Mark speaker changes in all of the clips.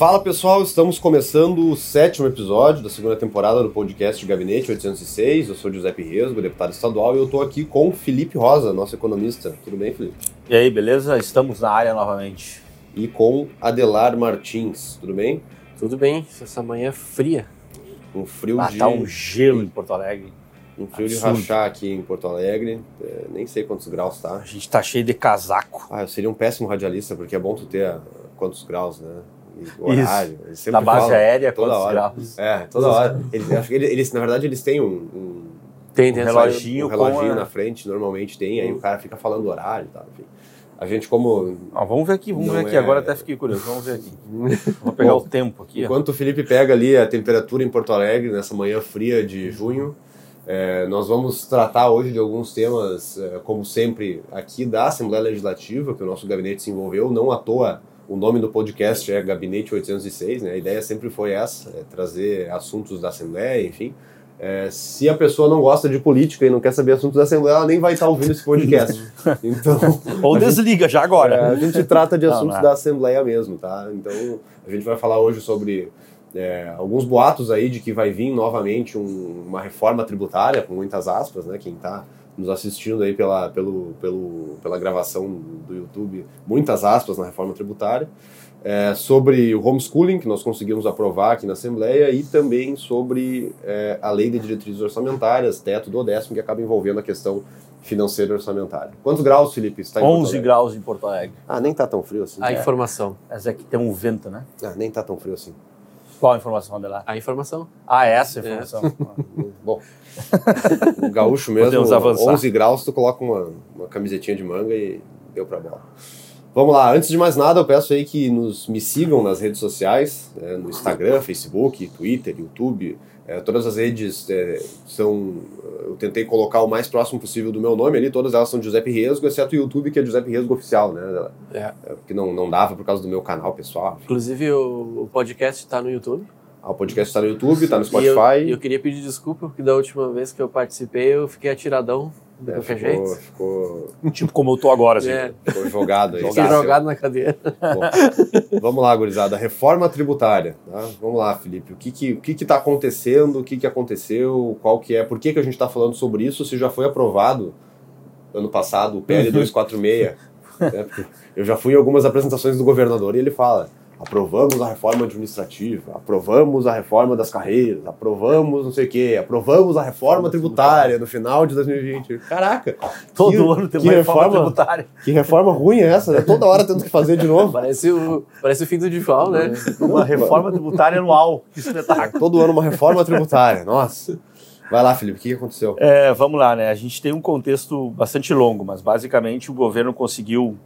Speaker 1: Fala pessoal, estamos começando o sétimo episódio da segunda temporada do podcast Gabinete 806. Eu sou Giuseppe Resgo, deputado estadual, e eu estou aqui com Felipe Rosa, nosso economista. Tudo bem, Felipe?
Speaker 2: E aí, beleza? Estamos na área novamente.
Speaker 1: E com Adelar Martins. Tudo bem?
Speaker 3: Tudo bem, essa manhã fria.
Speaker 1: Um frio
Speaker 2: Ah,
Speaker 1: de.
Speaker 2: tá um gelo em Porto Alegre.
Speaker 1: Um frio de
Speaker 2: absurdo.
Speaker 1: rachar aqui em Porto Alegre. É, nem sei quantos graus tá.
Speaker 2: A gente tá cheio de casaco.
Speaker 1: Ah, eu seria um péssimo radialista, porque é bom tu ter ah, quantos graus, né? E horário. Sempre
Speaker 2: Na base
Speaker 1: falam
Speaker 2: aérea,
Speaker 1: toda
Speaker 2: quantos
Speaker 1: hora.
Speaker 2: graus?
Speaker 1: É, toda hora. Eles, acho que eles, eles, na verdade, eles têm um, um,
Speaker 3: Tem,
Speaker 2: Um
Speaker 3: tem
Speaker 2: reloginho.
Speaker 1: um reloginho
Speaker 2: a-
Speaker 1: na frente, normalmente tem, aí o cara fica falando horário e tal. Enfim. A gente, como.
Speaker 2: Ah, vamos ver aqui, vamos
Speaker 1: Não
Speaker 2: ver aqui.
Speaker 1: é-
Speaker 2: Agora até fiquei curioso. Vamos ver aqui. Vou pegar
Speaker 1: Bom,
Speaker 2: o tempo aqui. ó.
Speaker 1: Enquanto o Felipe pega ali a temperatura em Porto Alegre, nessa manhã fria de junho, é, nós vamos tratar hoje de alguns temas, é, como sempre, aqui da Assembleia Legislativa, que o nosso gabinete se envolveu. Não à toa, o nome do podcast é Gabinete 806, né? A ideia sempre foi essa, é trazer assuntos da Assembleia, enfim. É, se a pessoa não gosta de política e não quer saber assuntos da Assembleia, ela nem vai estar ouvindo esse podcast. Então,
Speaker 2: Ou desliga já
Speaker 1: é,
Speaker 2: agora.
Speaker 1: a gente trata de
Speaker 2: Não,
Speaker 1: assuntos
Speaker 2: não é.
Speaker 1: da Assembleia mesmo, tá? Então, a gente vai falar hoje sobre é, alguns boatos aí de que vai vir novamente um- uma reforma tributária, com muitas aspas, né? Quem tá nos assistindo aí pela, pelo, pelo, pela gravação do YouTube, muitas aspas na reforma tributária. É, sobre o homeschooling, que nós conseguimos aprovar aqui na Assembleia, e também sobre é, a lei de diretrizes orçamentárias, teto do décimo, que acaba envolvendo a questão financeira e orçamentária. Quantos graus, Felipe? Está em Porto
Speaker 2: 11
Speaker 1: Alegre?
Speaker 2: graus em Porto Alegre.
Speaker 1: Ah, nem tá tão frio assim.
Speaker 3: A informação.
Speaker 2: Mas é que tem um vento, né?
Speaker 1: Ah, nem tá tão frio assim.
Speaker 2: Qual a informação dela?
Speaker 3: A informação.
Speaker 2: Ah, essa é a informação.
Speaker 1: Bom, o gaúcho mesmo,
Speaker 2: Podemos avançar.
Speaker 1: 11 graus, tu coloca uma, uma camisetinha de manga e deu pra bola. Vamos lá, antes de mais nada, eu peço aí que nos, me sigam nas redes sociais, né, no Instagram, Facebook, Twitter, YouTube, é, todas as redes é, são, eu tentei colocar o mais próximo possível do meu nome ali, todas elas são Giuseppe Resgo, exceto o YouTube, que é Giuseppe Resgo Oficial, né,
Speaker 3: É.
Speaker 1: é, que não, não dava por causa do meu canal pessoal.
Speaker 3: Inclusive, o, o podcast está no YouTube.
Speaker 1: Ah, o podcast tá no YouTube, tá no
Speaker 3: E
Speaker 1: Spotify.
Speaker 3: eu, e eu queria pedir desculpa, porque da última vez que eu participei, eu fiquei atiradão
Speaker 1: É,
Speaker 3: qualquer
Speaker 1: ficou,
Speaker 3: jeito.
Speaker 1: ficou,
Speaker 2: tipo como eu tô agora, assim.
Speaker 3: É,
Speaker 1: ficou jogado aí.
Speaker 3: jogado na cadeira.
Speaker 1: Bom, vamos lá, gurizada. Reforma tributária. tá? Vamos lá, Felipe. O que que, o que que tá acontecendo? O que que aconteceu? Qual que é? Por que que a gente está falando sobre isso? Se já foi aprovado ano passado o PL 246. né? Eu já fui em algumas apresentações do governador e ele fala aprovamos a reforma administrativa, aprovamos a reforma das carreiras, aprovamos não sei o quê, aprovamos a reforma tributária no final de 2020. Caraca!
Speaker 2: Todo
Speaker 1: que-
Speaker 2: ano tem uma reforma,
Speaker 1: reforma-
Speaker 2: tributária.
Speaker 1: Que reforma ruim é essa, né? Toda hora tendo que fazer de novo.
Speaker 3: Parece o, parece o fim do Dival, né?
Speaker 2: Uma reforma tributária anual. Que espetáculo.
Speaker 1: Todo ano uma reforma tributária. Nossa. Vai lá, Felipe, o que que aconteceu?
Speaker 2: É, vamos lá, né? A gente tem um contexto bastante longo, mas basicamente o governo conseguiu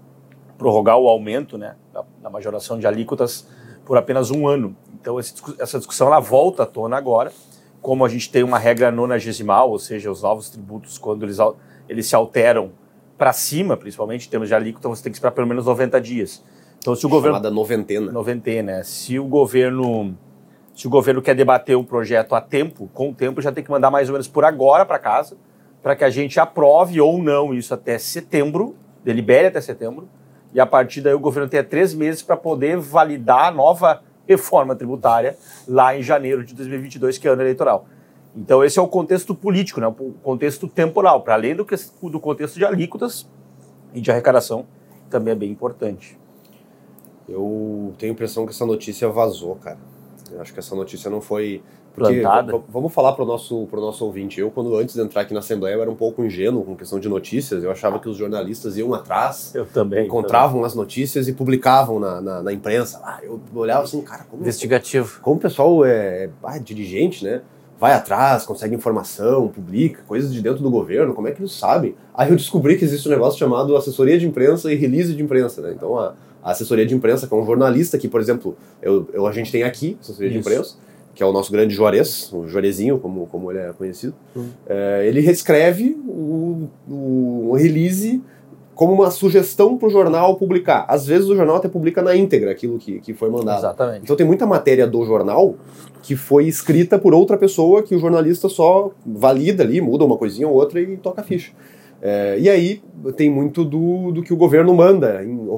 Speaker 2: prorrogar o aumento né, da, da majoração de alíquotas por apenas um ano. Então esse essa discussão ela volta à tona agora, como a gente tem uma regra nonagesimal, ou seja, os novos tributos, quando eles, eles se alteram para cima, principalmente em termos de alíquota, você tem que esperar pelo menos 90 dias. Então se o governo
Speaker 1: Chamada noventena.
Speaker 2: noventena. né? Se o governo se o governo quer debater o projeto a tempo, com o tempo já tem que mandar mais ou menos por agora para casa, para que a gente aprove ou não isso até setembro, delibere até setembro, e a partir daí o governo tenha três meses para poder validar a nova reforma tributária lá em janeiro de 2022, que é ano eleitoral. Então esse é o contexto político, né? o contexto temporal, para além do, que, do contexto de alíquotas e de arrecadação, também é bem importante.
Speaker 1: Eu tenho a impressão que essa notícia vazou, cara. Eu acho que essa notícia não foi. Porque,
Speaker 2: Plantada.
Speaker 1: vamos falar pro nosso, pro nosso ouvinte. Eu, quando antes de entrar aqui na Assembleia, eu era um pouco ingênuo com questão de notícias. Eu achava que os jornalistas iam atrás,
Speaker 2: Eu também.
Speaker 1: encontravam as notícias e publicavam na, na, na imprensa. Ah, eu olhava assim, cara, como,
Speaker 3: Investigativo.
Speaker 1: como o pessoal é ah, dirigente, né? Vai atrás, consegue informação, publica coisas de dentro do governo, como é que eles sabem? Aí eu descobri que existe um negócio chamado assessoria de imprensa e release de imprensa, né? Então a, a assessoria de imprensa, que é um jornalista que, por exemplo, eu, eu- a gente tem aqui, assessoria de
Speaker 2: Isso.
Speaker 1: imprensa, que é o nosso grande Juarez, o Juarezinho, como, como ele é conhecido,
Speaker 3: Hum.
Speaker 1: é, ele reescreve o, o, o release como uma sugestão para o jornal publicar. Às vezes o jornal até publica na íntegra aquilo que, que foi mandado.
Speaker 2: Exatamente.
Speaker 1: Então tem muita matéria do jornal que foi escrita por outra pessoa que o jornalista só valida ali, muda uma coisinha ou outra e toca a ficha. É, e aí tem muito do, do que o governo manda, em-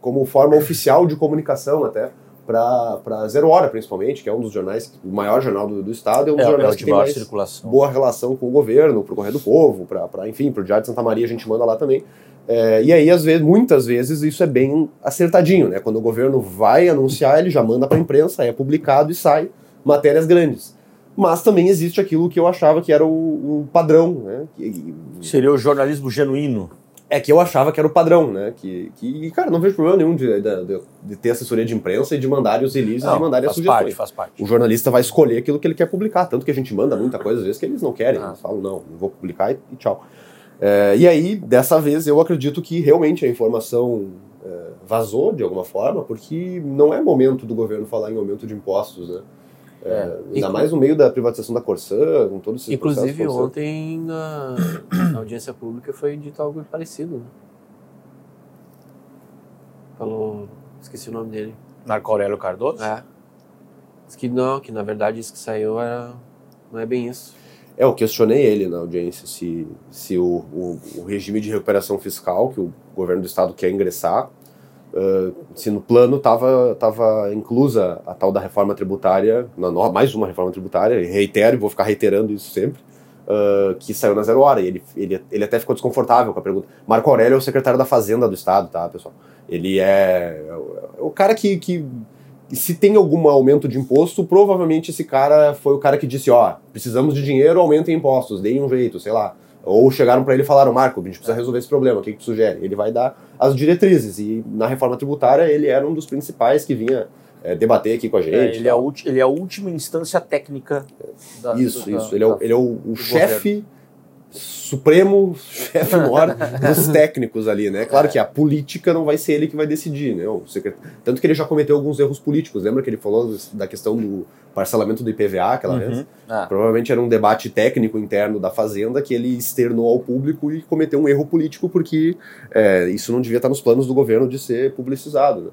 Speaker 1: como forma oficial de comunicação até, para Zero Hora, principalmente, que é um dos jornais, o maior jornal do, do estado, é um dos
Speaker 2: É, é
Speaker 1: jornais
Speaker 2: o
Speaker 1: que tem mais
Speaker 2: circulação.
Speaker 1: boa relação com o governo, pro Correio do Povo, pra, enfim, pro Diário de Santa Maria a gente manda lá também. É, e aí, às vezes, muitas vezes, isso é bem acertadinho, né? Quando o governo vai anunciar, ele já manda pra imprensa, é publicado e sai matérias grandes. Mas também existe aquilo que eu achava que era o, o padrão, né? Que-
Speaker 2: Seria o jornalismo genuíno.
Speaker 1: É que eu achava que era o padrão, né? Que, que cara, não vejo problema nenhum de, de, de ter assessoria de imprensa e de mandarem os releases e de mandarem as
Speaker 2: faz
Speaker 1: sugestões.
Speaker 2: parte, faz parte.
Speaker 1: O jornalista vai escolher aquilo que ele quer publicar, tanto que a gente manda muita coisa às vezes que eles não querem,
Speaker 2: Ah.
Speaker 1: eles falam, não, não vou publicar e, e tchau. É, e aí, dessa vez, eu acredito que realmente a informação é, vazou de alguma forma, porque não é momento do governo falar em aumento de impostos, né? É,
Speaker 2: É.
Speaker 1: ainda mais no meio da privatização da Corsã, com todos esses
Speaker 3: Inclusive, ontem na, na audiência pública foi dito algo parecido. Né? Falou. Esqueci o nome dele.
Speaker 2: Marco Aurélio Cardoso?
Speaker 3: É. Diz que não, que na verdade isso que saiu era, não é bem isso.
Speaker 1: É, eu questionei ele na audiência se, se o, o, o regime de recuperação fiscal que o governo do estado quer ingressar, uh, se no plano estava tava inclusa a tal da reforma tributária, na mais uma reforma tributária, e reitero e vou ficar reiterando isso sempre, uh, que saiu na zero hora. E ele, ele, ele até ficou desconfortável com a pergunta. Marco Aurélio é o secretário da Fazenda do estado, tá, pessoal? Ele é, é o- é cara que, que se tem algum aumento de imposto, provavelmente esse cara foi o cara que disse, ó, precisamos de dinheiro, aumentem impostos, deem um jeito, sei lá. Ou chegaram para ele e falaram, Marco, a gente precisa resolver esse problema, o que, que tu sugere? Ele vai dar as diretrizes, e na reforma tributária ele era um dos principais que vinha é, debater aqui com a gente.
Speaker 2: É, ele, é a ele é a última instância técnica da,
Speaker 1: Isso,
Speaker 2: da-
Speaker 1: isso. Ele é o,
Speaker 2: da-
Speaker 1: ele é o, o chefe supremo, chefe maior dos técnicos ali, né? Claro que a política não vai ser ele que vai decidir, né? O secret... Tanto que ele já cometeu alguns erros políticos. Lembra que ele falou da questão do parcelamento do IPVA aquela vez?
Speaker 2: Uhum. Ah,
Speaker 1: Provavelmente era um debate técnico interno da Fazenda que ele externou ao público e cometeu um erro político porque é, isso não devia estar nos planos do governo de ser publicizado. Né?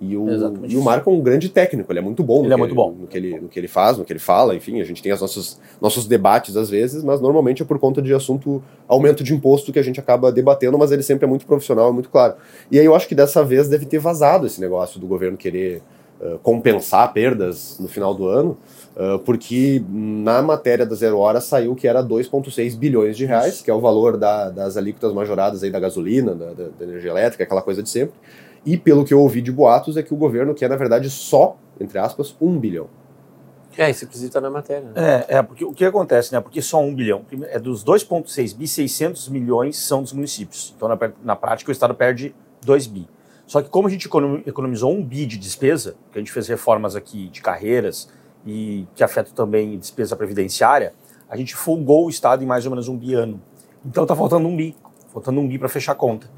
Speaker 1: E o,
Speaker 2: Exatamente
Speaker 1: e o Marco é um grande técnico, ele é muito bom, no
Speaker 2: Ele é
Speaker 1: que
Speaker 2: muito bom.
Speaker 1: no que ele, no que ele faz, no que ele fala, enfim, a gente tem os nossos, nossos debates às vezes, mas normalmente é por conta de assunto aumento de imposto que a gente acaba debatendo, mas ele sempre é muito profissional, é muito claro. E aí eu acho que dessa vez deve ter vazado esse negócio do governo querer uh, compensar perdas no final do ano, uh, porque na matéria da Zero Hora saiu que era 2,6 bilhões de reais, que é o valor da- das alíquotas majoradas aí da gasolina, da, da- da energia elétrica, aquela coisa de sempre. E pelo que eu ouvi de boatos é que o governo quer, na verdade, só, entre aspas, um bilhão.
Speaker 3: É, isso inclusive tá na matéria. Né?
Speaker 2: É, é, porque o que acontece, né? Porque só um bilhão. É dos 2,6 bi, 600 milhões são dos municípios. Então, na, na prática, o Estado perde 2 bi. Só que como a gente economi- economizou um bi de despesa, que a gente fez reformas aqui de carreiras e que afetam também despesa previdenciária, a gente folgou o Estado em mais ou menos um bi ano. Então tá faltando um bi, faltando um bi para fechar a conta.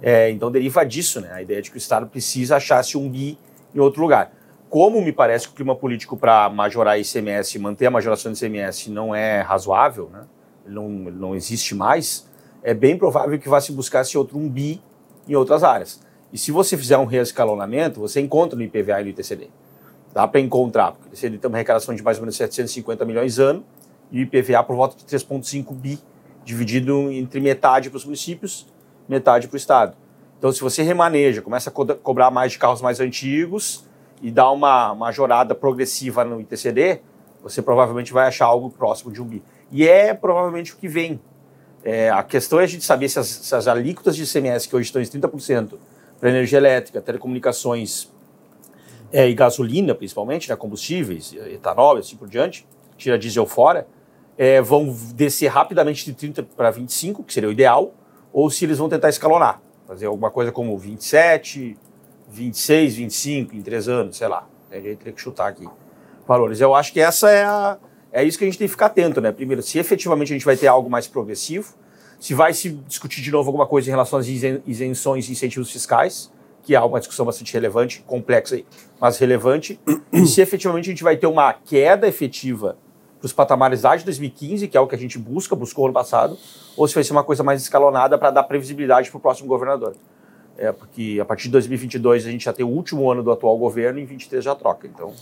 Speaker 2: É, então deriva disso, né? A ideia de que o Estado precisa achar-se um bi em outro lugar. Como me parece que o clima político para majorar ICMS manter a majoração do ICMS não é razoável, né? ele, não, ele não existe mais, é bem provável que vá se buscar esse outro um bi em outras áreas. E se você fizer um reescalonamento, você encontra no IPVA e no ITCD. Dá para encontrar, porque o ITCD tem uma arrecadação de mais ou menos 750 milhões ano e o IPVA por volta de 3,5 bi, dividido entre metade para os municípios, metade para o Estado. Então, se você remaneja, começa a co cobrar mais de carros mais antigos e dá uma majorada progressiva no ITCD, você provavelmente vai achar algo próximo de um bi. E é provavelmente o que vem. É, a questão é a gente saber se as, se as alíquotas de ICMS, que hoje estão em 30%, para energia elétrica, telecomunicações é, e gasolina, principalmente, né, combustíveis, etanol e assim por diante, tira diesel fora, é, vão descer rapidamente de 30 para 25, que seria o ideal, ou se eles vão tentar escalonar, fazer alguma coisa como 27, 26, 25 em três anos, sei lá. A gente teria que chutar aqui valores. Eu acho que essa é, a, é isso que a gente tem que ficar atento, né? Primeiro, se efetivamente a gente vai ter algo mais progressivo, se vai se discutir de novo alguma coisa em relação às isen- isenções e incentivos fiscais, que é uma discussão bastante relevante, complexa, mas relevante, e se efetivamente a gente vai ter uma queda efetiva para os patamares lá de 2015, que é o que a gente busca, buscou ano passado, ou se vai ser uma coisa mais escalonada para dar previsibilidade para o próximo governador. É, porque a partir de 2022 a gente já tem o último ano do atual governo e em 23 já troca. Então,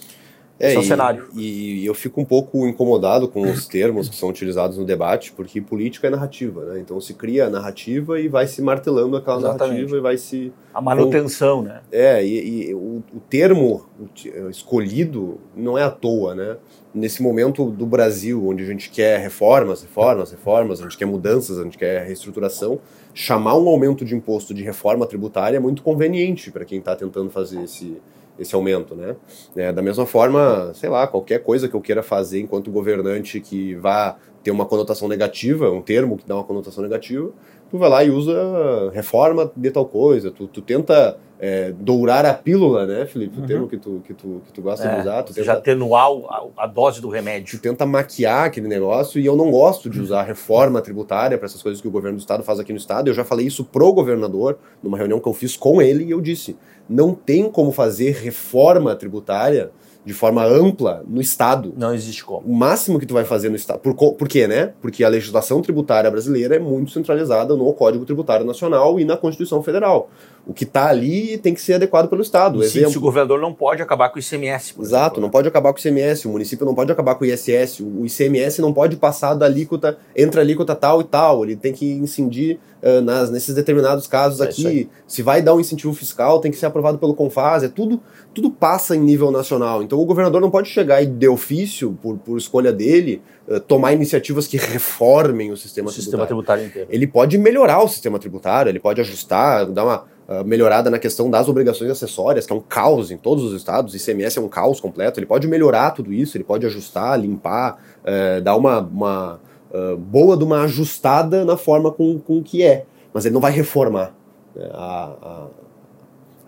Speaker 2: Esse é o
Speaker 1: e-
Speaker 2: cenário.
Speaker 1: E eu fico um pouco incomodado com os termos que são utilizados no debate, porque política é narrativa, né? Então se cria a narrativa e vai se martelando aquela
Speaker 2: Exatamente.
Speaker 1: narrativa e vai se.
Speaker 2: A manutenção, né?
Speaker 1: É, e, e o, o termo uti- escolhido não é à toa, né? Nesse momento do Brasil, onde a gente quer reformas, reformas, reformas, a gente quer mudanças, a gente quer reestruturação, chamar um aumento de imposto de reforma tributária é muito conveniente para quem está tentando fazer esse, esse aumento, né? É, da mesma forma, sei lá, qualquer coisa que eu queira fazer enquanto governante que vá ter uma conotação negativa, um termo que dá uma conotação negativa, tu vai lá e usa reforma de tal coisa, tu, tu tenta é, dourar a pílula, né, Felipe? O
Speaker 2: Uhum.
Speaker 1: termo que tu, que tu, que tu gosta de
Speaker 2: É,
Speaker 1: usar, tu tenta,
Speaker 2: já atenuar a, a dose do
Speaker 1: tu
Speaker 2: remédio.
Speaker 1: tenta maquiar aquele negócio e eu não gosto de usar reforma tributária para essas coisas que o governo do estado faz aqui no estado. Eu já falei isso pro governador numa reunião que eu fiz com ele e eu disse: não tem como fazer reforma tributária de forma ampla no estado.
Speaker 2: Não existe como.
Speaker 1: O máximo que tu vai fazer no estado. Por, por quê, né? Porque a legislação tributária brasileira é muito centralizada no Código Tributário Nacional e na Constituição Federal. O que está ali tem que ser adequado pelo estado.
Speaker 2: E se, se o governador não pode acabar com o ICMS. por
Speaker 1: Exato,
Speaker 2: exemplo,
Speaker 1: não pode acabar com o ICMS, o município não pode acabar com o ISS, o ICMS não pode passar da alíquota, entre a alíquota tal e tal, ele tem que incidir ah, nas, nesses determinados casos
Speaker 2: É
Speaker 1: aqui. Se vai dar um incentivo fiscal, tem que ser aprovado pelo CONFAS, é tudo, tudo passa em nível nacional. Então o governador não pode chegar e, de ofício, por, por escolha dele, ah, tomar iniciativas que reformem o sistema
Speaker 2: O sistema
Speaker 1: tributário.
Speaker 2: tributário inteiro.
Speaker 1: Ele pode melhorar o sistema tributário, ele pode ajustar, dar uma ah, melhorada na questão das obrigações acessórias, que é um caos em todos os estados, ICMS é um caos completo, ele pode melhorar tudo isso, ele pode ajustar, limpar, eh, dar uma, uma ah, boa de uma ajustada na forma com, com que é, mas ele não vai reformar né, a- a-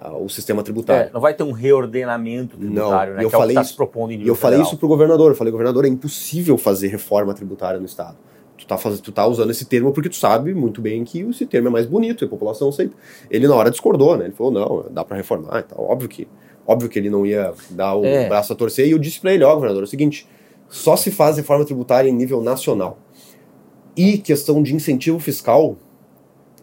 Speaker 1: a- o sistema tributário.
Speaker 2: É, não vai ter um reordenamento tributário,
Speaker 1: Não,
Speaker 2: né?
Speaker 1: e eu
Speaker 2: que é o que
Speaker 1: falei
Speaker 2: está
Speaker 1: isso-
Speaker 2: se propondo em
Speaker 1: E
Speaker 2: nível
Speaker 1: eu falei
Speaker 2: federal.
Speaker 1: isso pro governador. Eu falei, governador, é impossível fazer reforma tributária no Estado. Tu tá, faz... tu tá usando esse termo porque tu sabe muito bem que esse termo é mais bonito e a população aceita. Ele na hora discordou, né? Ele falou, não, dá para reformar e tal. Óbvio que, óbvio que ele não ia dar o
Speaker 2: É.
Speaker 1: braço a torcer. E eu disse para ele, ó, governador, é o seguinte, só se faz reforma tributária em nível nacional. E questão de incentivo fiscal,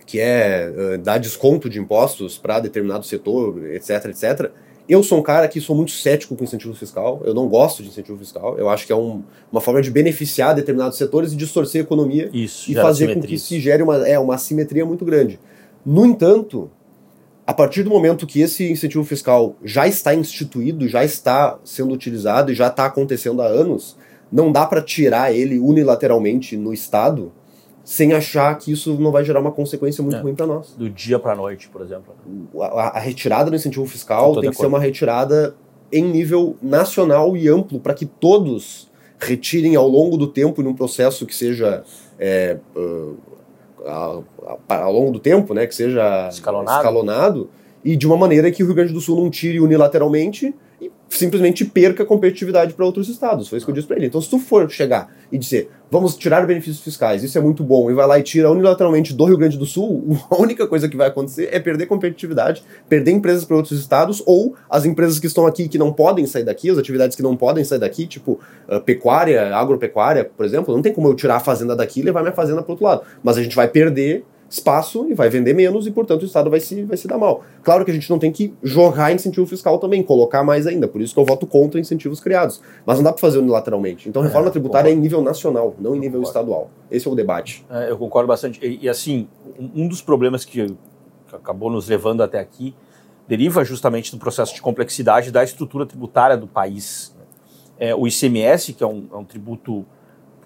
Speaker 1: que é eh, dar desconto de impostos para determinado setor, etc, etc. Eu sou um cara que sou muito cético com incentivo fiscal. Eu não gosto de incentivo fiscal. Eu acho que é um- uma forma de beneficiar determinados setores e distorcer a economia
Speaker 2: Isso,
Speaker 1: e fazer com que se gere uma, é, uma assimetria muito grande. No entanto, a partir do momento que esse incentivo fiscal já está instituído, já está sendo utilizado e já está acontecendo há anos, não dá para tirar ele unilateralmente no Estado sem achar que isso não vai gerar uma consequência muito
Speaker 2: É.
Speaker 1: ruim para nós.
Speaker 2: Do dia para a noite, por exemplo.
Speaker 1: A, a retirada do incentivo fiscal tem que ser uma retirada em nível nacional e amplo para que todos retirem ao longo do tempo num processo que seja é, a- ao longo do tempo, né, que seja
Speaker 2: Escalonado.
Speaker 1: escalonado e de uma maneira que o Rio Grande do Sul não tire unilateralmente e simplesmente perca competitividade para outros estados. Foi isso que eu disse para ele. Então, se tu for chegar e dizer, vamos tirar benefícios fiscais, isso é muito bom, e vai lá e tira unilateralmente do Rio Grande do Sul, a única coisa que vai acontecer é perder competitividade, perder empresas para outros estados, ou as empresas que estão aqui que não podem sair daqui, as atividades que não podem sair daqui, tipo ah, pecuária, agropecuária, por exemplo, não tem como eu tirar a fazenda daqui e levar minha fazenda para outro lado. Mas a gente vai perder espaço e vai vender menos e, portanto, o Estado vai se, vai se dar mal. Claro que a gente não tem que jorrar incentivo fiscal também, colocar mais ainda. Por isso que eu voto contra incentivos criados. Mas não dá para fazer unilateralmente. Então, reforma
Speaker 2: É,
Speaker 1: tributária é
Speaker 2: concordo.
Speaker 1: em nível nacional, não em nível estadual. Esse é o debate.
Speaker 2: É, eu concordo bastante. E, e, assim, um dos problemas que, que acabou nos levando até aqui deriva justamente do processo de complexidade da estrutura tributária do país. É, o ICMS, que é um, é um tributo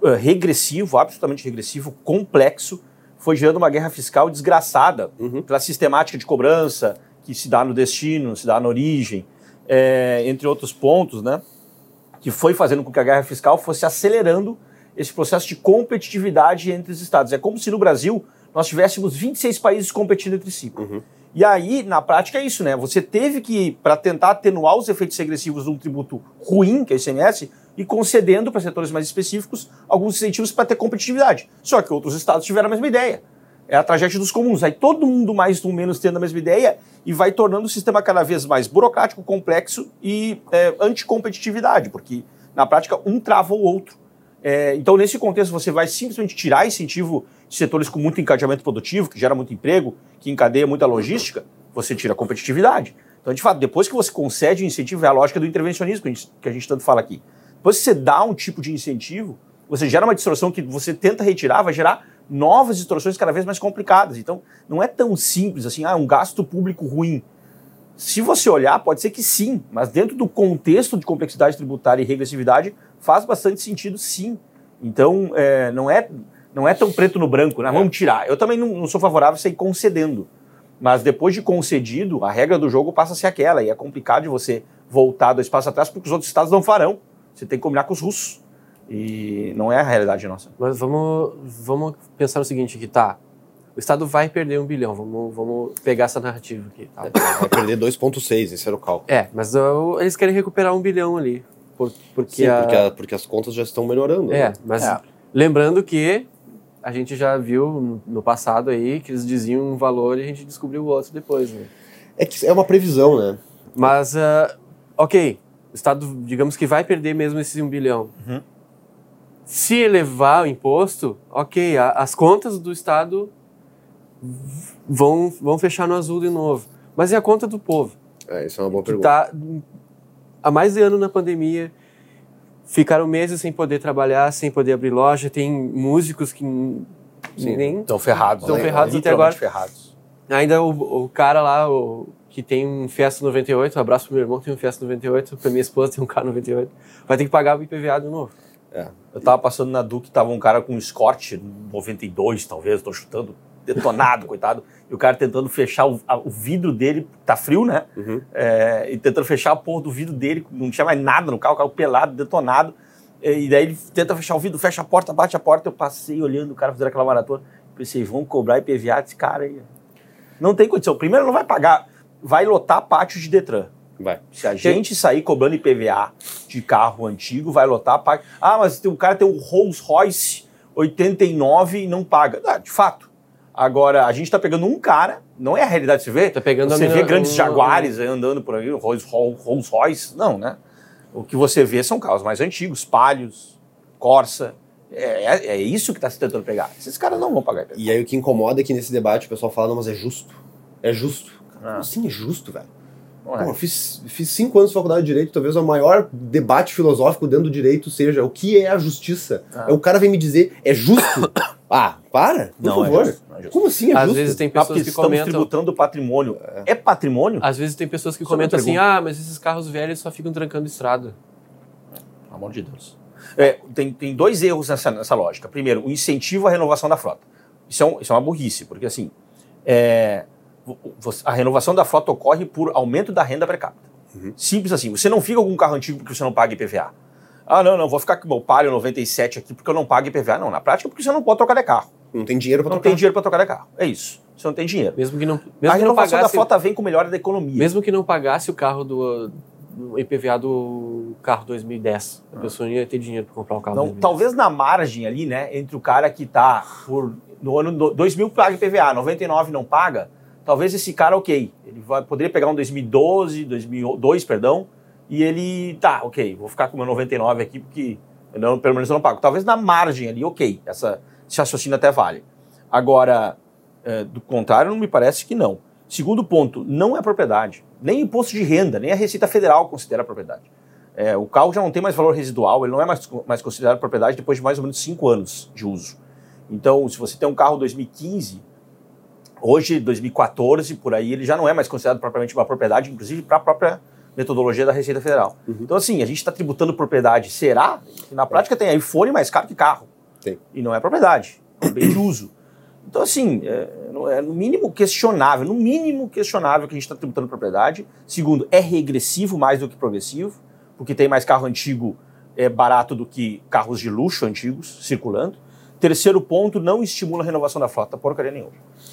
Speaker 2: eh, regressivo, absolutamente regressivo, complexo, foi gerando uma guerra fiscal desgraçada
Speaker 1: Uhum.
Speaker 2: pela sistemática de cobrança que se dá no destino, se dá na origem, é, entre outros pontos, né? Que foi fazendo com que a guerra fiscal fosse acelerando esse processo de competitividade entre os estados. É como se no Brasil nós tivéssemos 26 países competindo entre si.
Speaker 1: Uhum.
Speaker 2: E aí, na prática, é isso, né? Você teve que, para tentar atenuar os efeitos regressivos de um tributo ruim, que é o ICMS, e concedendo para setores mais específicos alguns incentivos para ter competitividade. Só que outros estados tiveram a mesma ideia. É a tragédia dos comuns. Aí todo mundo, mais ou menos, tendo a mesma ideia e vai tornando o sistema cada vez mais burocrático, complexo e é, anticompetitividade, porque na prática um trava o outro. É, então, nesse contexto, você vai simplesmente tirar incentivo de setores com muito encadeamento produtivo, que gera muito emprego, que encadeia muita logística, você tira a competitividade. Então, de fato, depois que você concede o incentivo, é a lógica do intervencionismo que a gente, que a gente tanto fala aqui. Depois que você dá um tipo de incentivo, você gera uma distorção que você tenta retirar, vai gerar novas distorções cada vez mais complicadas. Então, não é tão simples assim, ah, um gasto público ruim. Se você olhar, pode ser que sim, mas dentro do contexto de complexidade tributária e regressividade, faz bastante sentido sim. Então, é, não, é, não é tão preto no branco, né? Vamos tirar. Eu também não, não sou favorável a sair concedendo. Mas depois de concedido, a regra do jogo passa a ser aquela, e é complicado de você voltar dois passos atrás, porque os outros estados não farão. Você tem que combinar com os russos. E não é a realidade nossa.
Speaker 3: Mas vamos, vamos pensar no seguinte aqui, tá? O Estado vai perder um bilhão, vamos, vamos pegar essa narrativa aqui. Tá?
Speaker 1: Vai perder 2,6, esse era o cálculo.
Speaker 3: É, mas uh, eles querem recuperar um bilhão ali. Por, porque,
Speaker 1: Sim,
Speaker 3: a-
Speaker 1: porque, a- porque as contas já estão melhorando.
Speaker 3: É,
Speaker 1: né?
Speaker 3: mas
Speaker 2: É.
Speaker 3: lembrando que a gente já viu no- passado aí que eles diziam um valor e a gente descobriu o outro depois, né?
Speaker 1: É que é uma previsão, né?
Speaker 3: Mas, ah, ok, o Estado, digamos que vai perder mesmo esse um bilhão.
Speaker 2: Uhum.
Speaker 3: Se elevar o imposto, ok, a- as contas do Estado vão, vão fechar no azul de novo. Mas e a conta do povo?
Speaker 1: É, isso é uma boa
Speaker 3: que
Speaker 1: pergunta.
Speaker 3: está há mais de ano na pandemia, ficaram meses sem poder trabalhar, sem poder abrir loja, tem músicos que
Speaker 1: Sim.
Speaker 3: nem
Speaker 2: Estão ferrados.
Speaker 3: Estão
Speaker 2: né?
Speaker 3: ferrados até agora.
Speaker 2: ferrados.
Speaker 3: Ainda o, o cara lá, o, que tem um Fiesta 98, um abraço pro meu irmão, tem um Fiesta 98, pra minha esposa tem um carro 98, vai ter que pagar o IPVA de novo.
Speaker 2: Eu tava passando na Duque, tava um cara com um Escort 92, talvez, tô chutando, detonado, coitado. E o cara tentando fechar o, a- o vidro dele, tá frio, né?
Speaker 1: Uhum.
Speaker 2: É, e tentando fechar a porra do vidro dele, não tinha mais nada no carro, o carro pelado, detonado. E, e daí ele tenta fechar o vidro, fecha a porta, bate a porta. Eu passei olhando o cara fazendo aquela maratona. Pensei, vão cobrar IPVA desse cara aí. Não tem condição. Primeiro, não vai pagar, vai lotar pátio de Detran.
Speaker 1: Vai.
Speaker 2: Se a gente sair cobrando IPVA de carro antigo, vai lotar, paga. Ah, mas tem- o cara tem um Rolls Royce 89 e não paga. Ah, de fato. Agora, a gente está pegando um cara, não é a realidade, você vê?
Speaker 3: Tá pegando
Speaker 2: você vê grandes
Speaker 3: um-
Speaker 2: jaguares aí andando por aí, Rolls, Rolls Royce, não, né? O que você vê são carros mais antigos, Palhos, Corsa. É, é- é isso que está se tentando pegar. Esses caras não vão pagar.
Speaker 1: E aí o que incomoda é que nesse debate o pessoal fala, não, mas é justo. É justo.
Speaker 2: Ah.
Speaker 1: Como assim é justo, velho? Pô,
Speaker 2: é.
Speaker 1: eu fiz, fiz cinco anos de faculdade de Direito, talvez o maior debate filosófico dentro do direito seja o que é a justiça.
Speaker 2: Ah.
Speaker 1: É o cara vem me dizer, é justo? ah, para, por
Speaker 2: Não, é
Speaker 1: favor.
Speaker 2: justo, não é justo.
Speaker 1: Como assim é
Speaker 3: Às
Speaker 1: justo?
Speaker 3: vezes tem
Speaker 2: Ah,
Speaker 3: pessoas que
Speaker 2: estamos
Speaker 3: comentam...
Speaker 2: tributando o patrimônio. É, patrimônio?
Speaker 3: Às vezes tem pessoas que
Speaker 2: é
Speaker 3: comentam assim, ah, mas esses carros velhos só ficam trancando estrada.
Speaker 2: Pelo amor de Deus. É, tem, tem dois erros nessa, nessa lógica. Primeiro, o incentivo à renovação da frota. Isso é, um- isso é uma burrice, porque assim, é, a renovação da frota ocorre por aumento da renda per capita.
Speaker 1: Uhum.
Speaker 2: Simples assim. Você não fica com um carro antigo porque você não paga IPVA. Ah, não, não, vou ficar com o meu Palio 97 aqui porque eu não pago IPVA. Não, na prática é porque você não pode trocar de carro.
Speaker 1: Não tem dinheiro
Speaker 2: Não
Speaker 1: trocar.
Speaker 2: tem dinheiro para trocar de carro. É isso. Você não tem dinheiro.
Speaker 3: Mesmo que não,
Speaker 2: a
Speaker 3: mesmo que não
Speaker 2: renovação da
Speaker 3: pagasse,
Speaker 2: frota vem com melhora da economia.
Speaker 3: mesmo que não pagasse o carro do, do IPVA do carro 2010, a pessoa não ia ter dinheiro para comprar o carro
Speaker 2: Então,
Speaker 3: 2010.
Speaker 2: talvez na margem ali, né, entre o cara que tá por no ano do- 2000 paga IPVA, 99 não paga, talvez esse cara, ok, ele vai, poderia pegar um 2012, 2002, perdão, e ele, tá, ok, vou ficar com o meu 99 aqui porque não, pelo menos eu não pago. Talvez na margem ali, ok, essa, esse raciocínio até vale. Agora, é, do contrário, não me parece que não. Segundo ponto, não é propriedade. Nem imposto de renda, nem a Receita Federal considera propriedade. É, o carro já não tem mais valor residual, ele não é mais, mais considerado propriedade depois de mais ou menos cinco anos de uso. Então, se você tem um carro 2015, hoje, 2014, por aí, ele já não é mais considerado propriamente uma propriedade, inclusive para a própria metodologia da Receita Federal.
Speaker 1: Uhum.
Speaker 2: Então, assim, a gente está tributando propriedade. Será? Na prática, tem iPhone mais caro que carro.
Speaker 1: Tem.
Speaker 2: E não é propriedade, é um bem de uso. Então, assim, é, no- é no mínimo questionável, no mínimo questionável que a gente está tributando propriedade. Segundo, é regressivo mais do que progressivo, porque tem mais carro antigo é, barato do que carros de luxo antigos circulando. Terceiro ponto, não estimula a renovação da frota, porcaria nenhuma.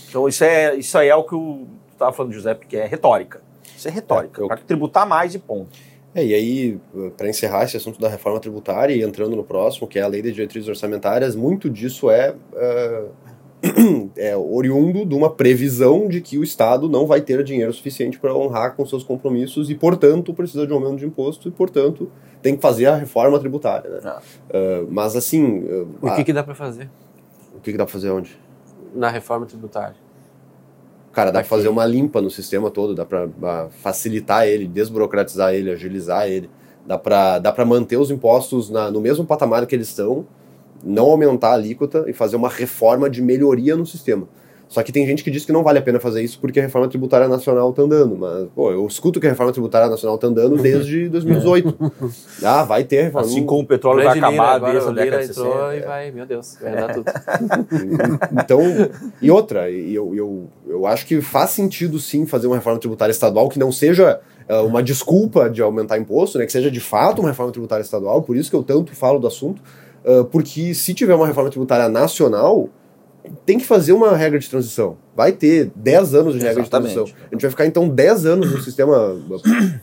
Speaker 2: Então, isso é, isso aí é o que o tu estava falando, José, porque é retórica. Isso é retórica.
Speaker 1: É, eu-
Speaker 2: tributar mais e ponto.
Speaker 1: É, e aí, para encerrar esse assunto da reforma tributária e entrando no próximo, que é a lei de diretrizes orçamentárias, muito disso é, é, é oriundo de uma previsão de que o Estado não vai ter dinheiro suficiente para honrar com seus compromissos e, portanto, precisa de um aumento de imposto e, portanto, tem que fazer a reforma tributária. Né?
Speaker 2: Ah.
Speaker 1: É, mas, assim, é,
Speaker 3: O
Speaker 1: a-
Speaker 3: que, que dá para fazer
Speaker 1: o que, que dá para fazer onde?
Speaker 3: na reforma tributária?
Speaker 1: Cara, dá pra fazer uma limpa no sistema todo, dá pra ah, facilitar ele, desburocratizar ele, agilizar ele. Dá pra, dá pra manter os impostos na, no mesmo patamar que eles estão, não aumentar a alíquota e fazer uma reforma de melhoria no sistema. Só que tem gente que diz que não vale a pena fazer isso porque a reforma tributária nacional tá andando. Mas, pô, eu escuto que a reforma tributária nacional tá andando desde 2018. ah, vai ter reforma.
Speaker 2: Assim como o petróleo vai acabar
Speaker 3: agora
Speaker 2: desde a década de
Speaker 3: entrou
Speaker 2: 60.
Speaker 3: e vai, meu Deus, vai dar tudo.
Speaker 1: Então, e outra, eu, eu, eu acho que faz sentido sim fazer uma reforma tributária estadual que não seja é, uma desculpa de aumentar imposto, né, que seja de fato uma reforma tributária estadual, por isso que eu tanto falo do assunto, ah, porque se tiver uma reforma tributária nacional, tem que fazer uma regra de transição. Vai ter 10 anos de regra
Speaker 2: Exatamente.
Speaker 1: de transição. A gente vai ficar então 10 anos no sistema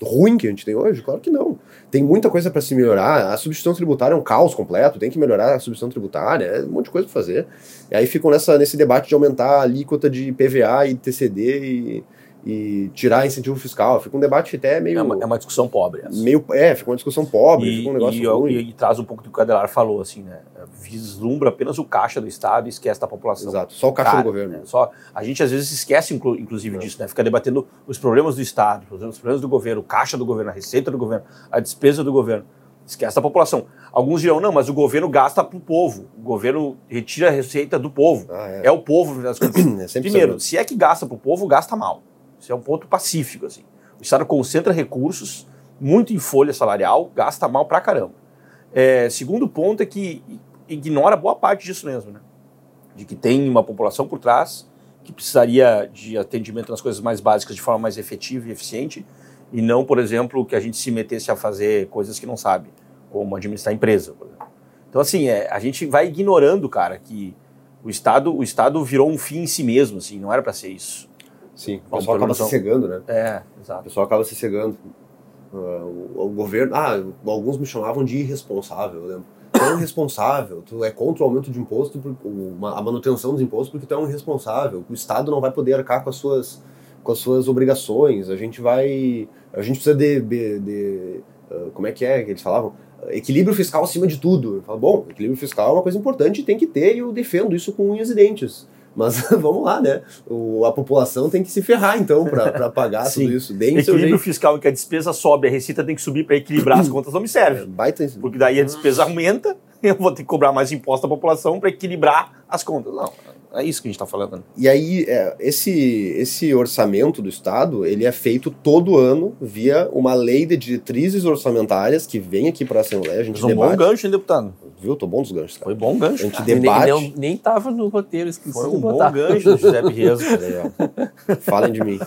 Speaker 1: ruim que a gente tem hoje? Claro que não. Tem muita coisa para se melhorar. A substituição tributária é um caos completo, tem que melhorar a substituição tributária, é um monte de coisa para fazer. E aí ficam nessa, nesse debate de aumentar a alíquota de PVA e TCD e, e tirar incentivo fiscal. Fica um debate até meio.
Speaker 2: É uma, é uma discussão pobre essa.
Speaker 1: meio é, fica uma discussão pobre,
Speaker 2: E,
Speaker 1: fica um negócio
Speaker 2: e,
Speaker 1: ruim.
Speaker 2: e- e traz um pouco do que o Cadelar falou, assim, né? Vislumbra apenas o caixa do Estado e esquece da população.
Speaker 1: Exato, só o caixa
Speaker 2: Cara,
Speaker 1: do governo.
Speaker 2: né, Só, a gente às vezes esquece, inclu- inclusive, disso, né? Fica debatendo os problemas do Estado, os problemas do governo, o caixa do governo, a receita do governo, a despesa do governo. Esquece da população. Alguns dirão, não, mas o governo gasta para o povo. O governo retira a receita do povo.
Speaker 1: Ah, é.
Speaker 2: É o povo.
Speaker 1: É
Speaker 2: Primeiro, se é que gasta para o povo, gasta mal. Isso é um ponto pacífico. Assim. O Estado concentra recursos muito em folha salarial, gasta mal pra caramba. É, segundo ponto é que ignora boa parte disso mesmo, né? De que tem uma população por trás que precisaria de atendimento nas coisas mais básicas de forma mais efetiva e eficiente, e não, por exemplo, que a gente se metesse a fazer coisas que não sabe, como administrar empresa, por exemplo. Então, assim, é, a gente vai ignorando, cara, que o Estado, o Estado virou um fim em si mesmo, assim, não era para ser isso.
Speaker 1: Sim, o
Speaker 2: Vamos
Speaker 1: pessoal
Speaker 2: por
Speaker 1: acaba se cegando, né?
Speaker 2: É,
Speaker 1: O
Speaker 2: exato.
Speaker 1: pessoal acaba se cegando. Ah, o, o governo. Ah, alguns me chamavam de irresponsável, eu lembro. Tu é um irresponsável, tu é contra o aumento de imposto, o- uma- a manutenção dos impostos, porque tu é um irresponsável. O Estado não vai poder arcar com as suas, com as suas obrigações. A gente vai. A gente precisa de. de- de, ah, como é que é que eles falavam? Equilíbrio fiscal acima de tudo. Eu falo, bom, equilíbrio fiscal é uma coisa importante e tem que ter, e eu defendo isso com unhas e dentes. Mas vamos lá, né? O- a população tem que se ferrar, então, para pagar tudo isso. Deem seu
Speaker 2: Equilíbrio
Speaker 1: jeito.
Speaker 2: fiscal em que a despesa sobe, a receita tem que subir para equilibrar as contas, não me
Speaker 1: É,
Speaker 2: serve.
Speaker 1: baita
Speaker 2: Porque daí a despesa aumenta, eu vou ter que cobrar mais imposto da população para equilibrar as contas. Não, é isso que a gente está falando. né?
Speaker 1: E aí, é, esse, esse orçamento do Estado, ele é feito todo ano via uma lei de diretrizes orçamentárias que vem aqui para a Assembleia, a gente
Speaker 2: Mas um bom
Speaker 1: debate.
Speaker 2: gancho, hein, deputado?
Speaker 1: Viu? Tô bom dos ganchos, cara.
Speaker 2: Foi bom gancho.
Speaker 1: A gente
Speaker 2: cara.
Speaker 1: debate.
Speaker 3: Nem, nem, nem tava no roteiro, esqueci
Speaker 2: Foi
Speaker 3: de
Speaker 2: um bom gancho, Giuseppe Rezo.
Speaker 1: Olha aí, ó. Falem de mim.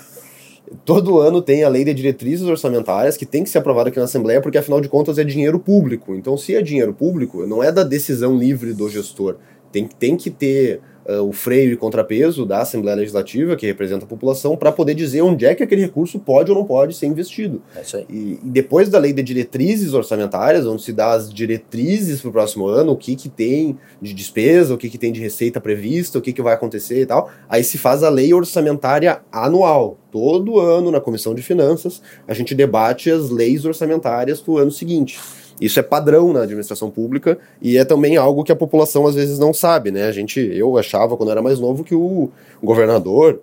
Speaker 1: Todo ano tem a lei de diretrizes orçamentárias que tem que ser aprovada aqui na Assembleia, porque afinal de contas é dinheiro público. Então, se é dinheiro público, não é da decisão livre do gestor. Tem, tem que ter ah, o freio e contrapeso da Assembleia Legislativa, que representa a população, para poder dizer onde é que aquele recurso pode ou não pode ser investido.
Speaker 2: É isso aí.
Speaker 1: E, e depois da lei de diretrizes orçamentárias, onde se dá as diretrizes para o próximo ano, o que, que tem de despesa, o que, que tem de receita prevista, o que, que vai acontecer e tal, aí se faz a lei orçamentária anual. Todo ano, na Comissão de Finanças, a gente debate as leis orçamentárias para o ano seguinte. Isso é padrão na administração pública e é também algo que a população às vezes não sabe, né? A gente, eu achava quando era mais novo que o governador,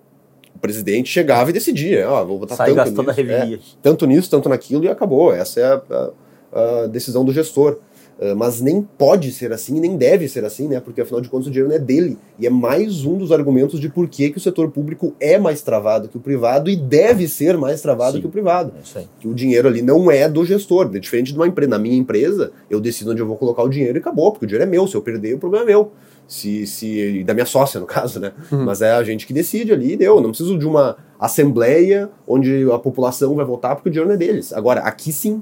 Speaker 1: o presidente chegava e decidia, ó, vou botar
Speaker 2: Sai
Speaker 1: tanto nisso. É, tanto nisso, tanto naquilo, e acabou. Essa é a, a- a decisão do gestor. Uh, Mas nem pode ser assim, nem deve ser assim, né? Porque afinal de contas o dinheiro não é dele. E é mais um dos argumentos de por que, que o setor público é mais travado que o privado e deve ser mais travado
Speaker 2: Sim.
Speaker 1: que o privado.
Speaker 2: É isso aí.
Speaker 1: Que o dinheiro ali não é do gestor. É diferente de uma empresa. Na minha empresa, eu decido onde eu vou colocar o dinheiro e acabou, porque o dinheiro é meu. Se eu perder, o problema é meu. Se, se, e da minha sócia, no caso, né? Mas é a gente que decide ali e deu. Eu não preciso de uma assembleia onde a população vai votar porque o dinheiro não é deles. Agora, aqui sim.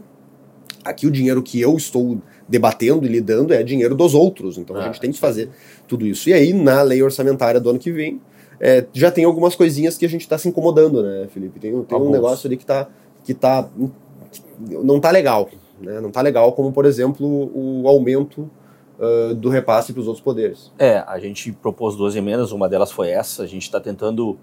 Speaker 1: Aqui o dinheiro que eu estou debatendo e lidando é dinheiro dos outros. Então a
Speaker 2: Ah,
Speaker 1: gente tem que fazer tudo isso. E aí, na lei orçamentária do ano que vem, é, já tem algumas coisinhas que a gente está se incomodando, né, Felipe? Tem, tem um negócio ali que tá, que tá. que não tá legal. Né? Não tá legal, como, por exemplo, o aumento ah, do repasse para os outros poderes.
Speaker 2: É, a gente propôs duas emendas, uma delas foi essa. A gente está tentando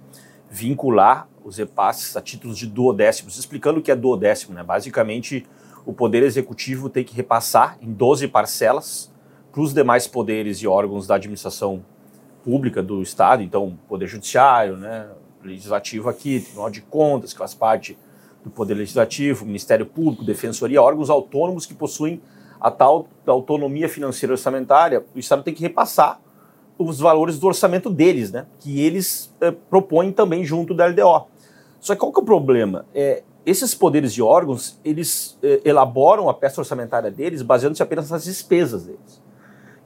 Speaker 2: vincular os repasses a títulos de duodécimos, explicando o que é duodécimo, né? Basicamente, o Poder Executivo tem que repassar em 12 parcelas para os demais poderes e órgãos da administração pública do Estado, então, Poder Judiciário, né? legislativo aqui, Tribunal de Contas, que faz parte do Poder Legislativo, Ministério Público, Defensoria, órgãos autônomos que possuem a tal autonomia financeira orçamentária, o Estado tem que repassar os valores do orçamento deles, né? Que eles é, propõem também junto da LDO. Só que qual que é o problema? É, esses poderes de órgãos, eles é, elaboram a peça orçamentária deles baseando-se apenas nas despesas deles.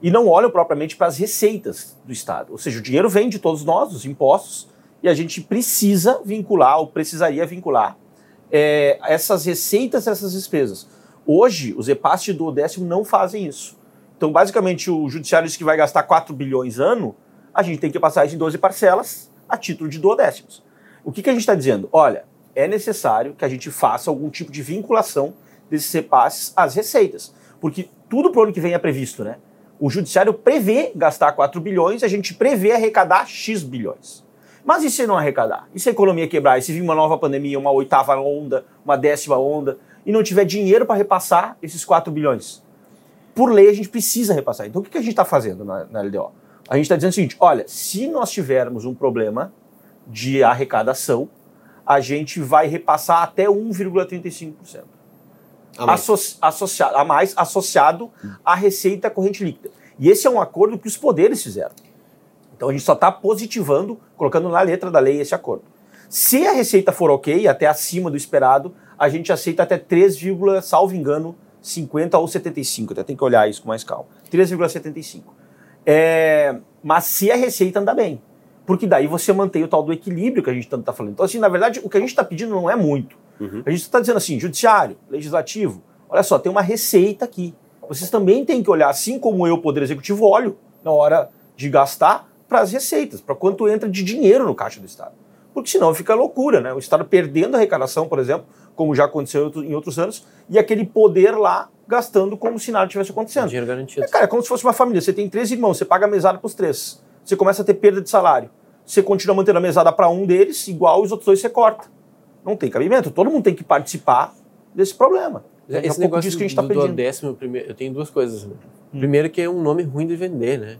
Speaker 2: E não olham propriamente para as receitas do Estado. Ou seja, o dinheiro vem de todos nós, os impostos, e a gente precisa vincular, ou precisaria vincular, é, essas receitas, essas despesas. Hoje, os repasses do décimo não fazem isso. Então, basicamente, o judiciário diz que vai gastar 4 bilhões ano, a gente tem que passar isso em 12 parcelas a título de duodécimos. O que, que a gente está dizendo? Olha, é necessário que a gente faça algum tipo de vinculação desses repasses às receitas. Porque tudo para o ano que vem é previsto, né? O judiciário prevê gastar 4 bilhões, a gente prevê arrecadar X bilhões. Mas e se não arrecadar? E se a economia quebrar? E se vir uma nova pandemia, uma oitava onda, uma décima onda, e não tiver dinheiro para repassar esses 4 bilhões? Por lei, a gente precisa repassar. Então, o que a gente está fazendo na, na LDO? A gente está dizendo o seguinte: olha, se nós tivermos um problema de arrecadação, a gente vai repassar até 1,35%. A mais. Associ associado, a mais associado à receita corrente líquida. E esse é um acordo que os poderes fizeram. Então a gente só está positivando, colocando na letra da lei esse acordo. Se a receita for ok, até acima do esperado, a gente aceita até 3, salvo engano, 50 ou 75. Até tem que olhar isso com mais calma. 3,75. É, mas se a receita anda bem. Porque daí você mantém o tal do equilíbrio que a gente tanto está falando. Então, assim, na verdade, o que a gente está pedindo não é muito. Uhum. A gente está dizendo assim, judiciário, legislativo, olha só, tem uma receita aqui. Vocês também têm que olhar, assim como eu, Poder Executivo, olho na hora de gastar para as receitas, para quanto entra de dinheiro no caixa do Estado. Porque senão fica loucura, né? O Estado perdendo a arrecadação, por exemplo, como já aconteceu em outros anos, e aquele poder lá gastando como se nada tivesse acontecendo.
Speaker 3: Dinheiro garantido.
Speaker 2: É, cara, é como se fosse uma família. Você tem três irmãos, você paga a mesada para os três. Você começa a ter perda de salário. Você continua mantendo a mesada para um deles, igual os outros dois você corta. Não tem cabimento. Todo mundo tem que participar desse problema.
Speaker 3: É, esse negócio disso que a gente está pedindo. Décimo, primeiro, eu tenho duas coisas. Né? Hum. Primeiro que é um nome ruim de vender, né?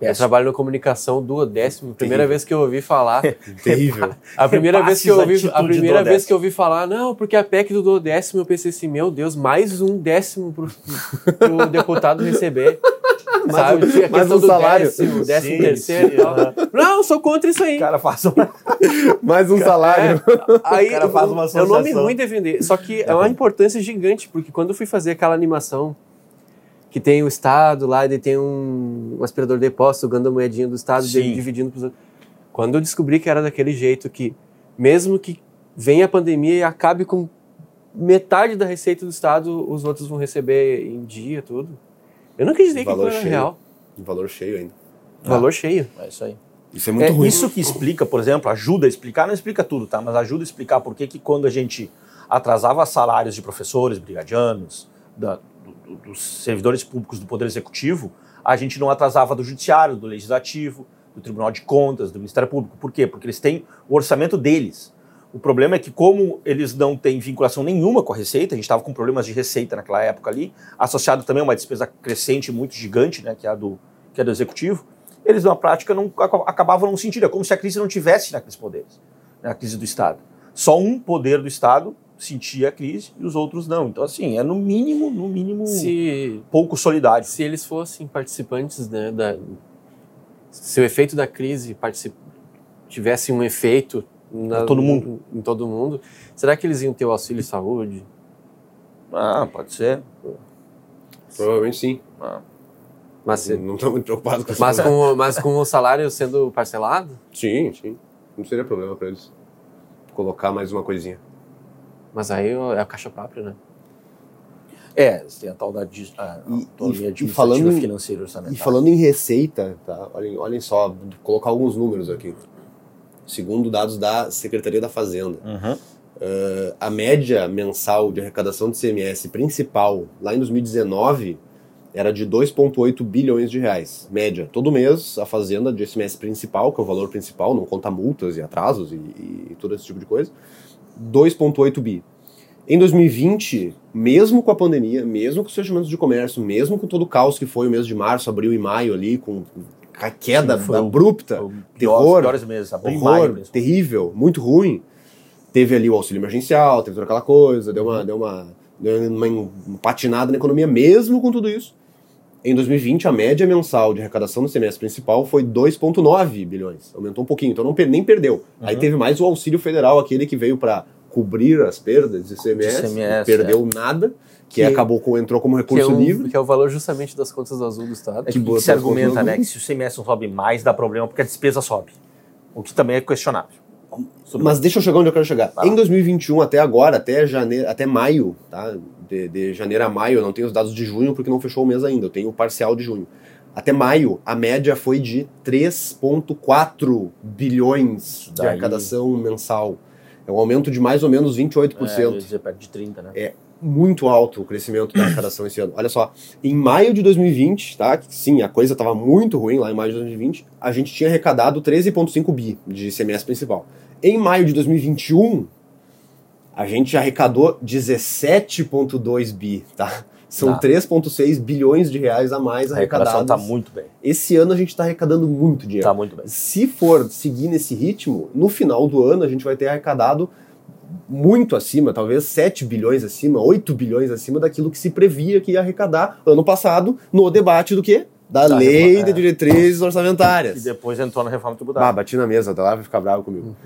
Speaker 3: Eu trabalho na comunicação duodécimo. Primeira vez que eu ouvi falar.
Speaker 1: Terrível.
Speaker 3: A primeira vez que eu ouvi, a primeira vez que eu ouvi falar, não, porque a PEC do duodécimo, eu pensei assim, meu Deus, mais um décimo pro, pro deputado receber. Sabe?
Speaker 1: Mais, um, mais um salário.
Speaker 3: Décimo, décimo sim, terceiro sim. Não, sou contra isso aí.
Speaker 2: O cara faz um...
Speaker 1: mais um salário.
Speaker 3: É, aí, o cara faz uma associação. É um nome ruim de vender. Só que é uma importância gigante, porque quando eu fui fazer aquela animação que tem o Estado lá, e tem um, um aspirador de depósito ganhando a moedinha do Estado, dele, dividindo para Quando eu descobri que era daquele jeito, que mesmo que venha a pandemia e acabe com metade da receita do Estado, os outros vão receber em dia, tudo. Eu não acreditei que era real.
Speaker 1: Valor cheio ainda.
Speaker 3: Valor ah, cheio.
Speaker 2: É isso aí.
Speaker 1: Isso é muito é, ruim.
Speaker 2: Isso que explica, por exemplo, ajuda a explicar, não explica tudo, tá? Mas ajuda a explicar por que que quando a gente atrasava salários de professores, brigadianos, da, dos servidores públicos do Poder Executivo, a gente não atrasava do Judiciário, do Legislativo, do Tribunal de Contas, do Ministério Público. Por quê? Porque eles têm o orçamento deles. O problema é que, como eles não têm vinculação nenhuma com a receita, a gente estava com problemas de receita naquela época ali, associado também a uma despesa crescente muito gigante, né, que é a do, que é do Executivo, eles, na prática, não, acabavam não sentindo. É como se a crise não tivesse naqueles poderes, né, a crise do Estado. Só um poder do Estado sentia a crise e os outros não. Então, assim, é no mínimo, no mínimo,
Speaker 3: se,
Speaker 2: pouco solidário.
Speaker 3: Se eles fossem participantes, né, da, se o efeito da crise tivesse um efeito
Speaker 2: na, todo mundo.
Speaker 3: Em, em todo mundo, será que eles iam ter o auxílio saúde?
Speaker 2: Ah, pode ser.
Speaker 1: Provavelmente sim.
Speaker 2: Ah.
Speaker 1: Mas não estou muito preocupado com isso.
Speaker 3: Mas com, mas com o salário sendo parcelado?
Speaker 1: Sim, sim. Não seria problema para eles colocar mais uma coisinha.
Speaker 3: Mas aí é a caixa própria, né?
Speaker 2: É, tem a tal da a autonomia e, e falando financeira orçamentária.
Speaker 1: E falando em receita, tá? olhem, olhem só, vou colocar alguns números aqui. Segundo dados da Secretaria da Fazenda,
Speaker 2: uhum.
Speaker 1: uh, a média mensal de arrecadação de CMS principal lá em 2019 era de 2,8 bilhões de reais, média. Todo mês a Fazenda de SMS principal, que é o valor principal, não conta multas e atrasos e, e todo esse tipo de coisa, 2,8 bi. Em 2020, mesmo com a pandemia, mesmo com os fechamentos de comércio, mesmo com todo o caos que foi o mês de março, abril e maio ali, com queda Sim, abrupta, terror, piores
Speaker 2: meses, horror,
Speaker 1: terrível, muito ruim. Teve ali o auxílio emergencial, teve toda aquela coisa, deu uma, deu uma, deu uma patinada na economia mesmo com tudo isso. Em 2020, a média mensal de arrecadação do semestre principal foi 2,9 bilhões. Aumentou um pouquinho, então não, nem perdeu. Uhum. Aí teve mais o auxílio federal, aquele que veio para cobrir as perdas de ICMS, ICMS perdeu é. nada, que, que, acabou com, entrou como recurso
Speaker 3: que é
Speaker 1: um, livre.
Speaker 3: Que é o valor justamente das contas azul do Estado.
Speaker 2: É que, que se argumenta, né, que se o ICMS não sobe mais, dá problema porque a despesa sobe. O que também é questionável.
Speaker 1: Mas deixa eu chegar onde eu quero chegar. Em 2021, até agora, até janeiro, até maio, tá? De, de, janeiro a maio, eu não tenho os dados de junho porque não fechou o mês ainda, eu tenho o parcial de junho. Até maio, a média foi de 3,4 bilhões de arrecadação mensal. É um aumento de mais ou menos 28%. É,
Speaker 2: dizer, perto de 30, né?
Speaker 1: É muito alto o crescimento da arrecadação esse ano. Olha só, em maio de 2020, tá? Sim, a coisa estava muito ruim lá em maio de 2020, a gente tinha arrecadado 13,5 bi de ICMS principal. Em maio de 2021, a gente arrecadou 17,2 bi, tá? São tá. 3,6 bilhões de reais a mais arrecadados. A
Speaker 2: está muito bem.
Speaker 1: Esse ano a gente está arrecadando muito dinheiro.
Speaker 2: Está muito bem.
Speaker 1: Se for seguir nesse ritmo, no final do ano a gente vai ter arrecadado muito acima, talvez 7 bilhões acima, 8 bilhões acima daquilo que se previa que ia arrecadar ano passado no debate do quê? Da, da lei reforma, de é. diretrizes orçamentárias.
Speaker 2: E depois entrou na reforma tributária.
Speaker 1: Ah, bati na mesa, da lá vai ficar bravo comigo.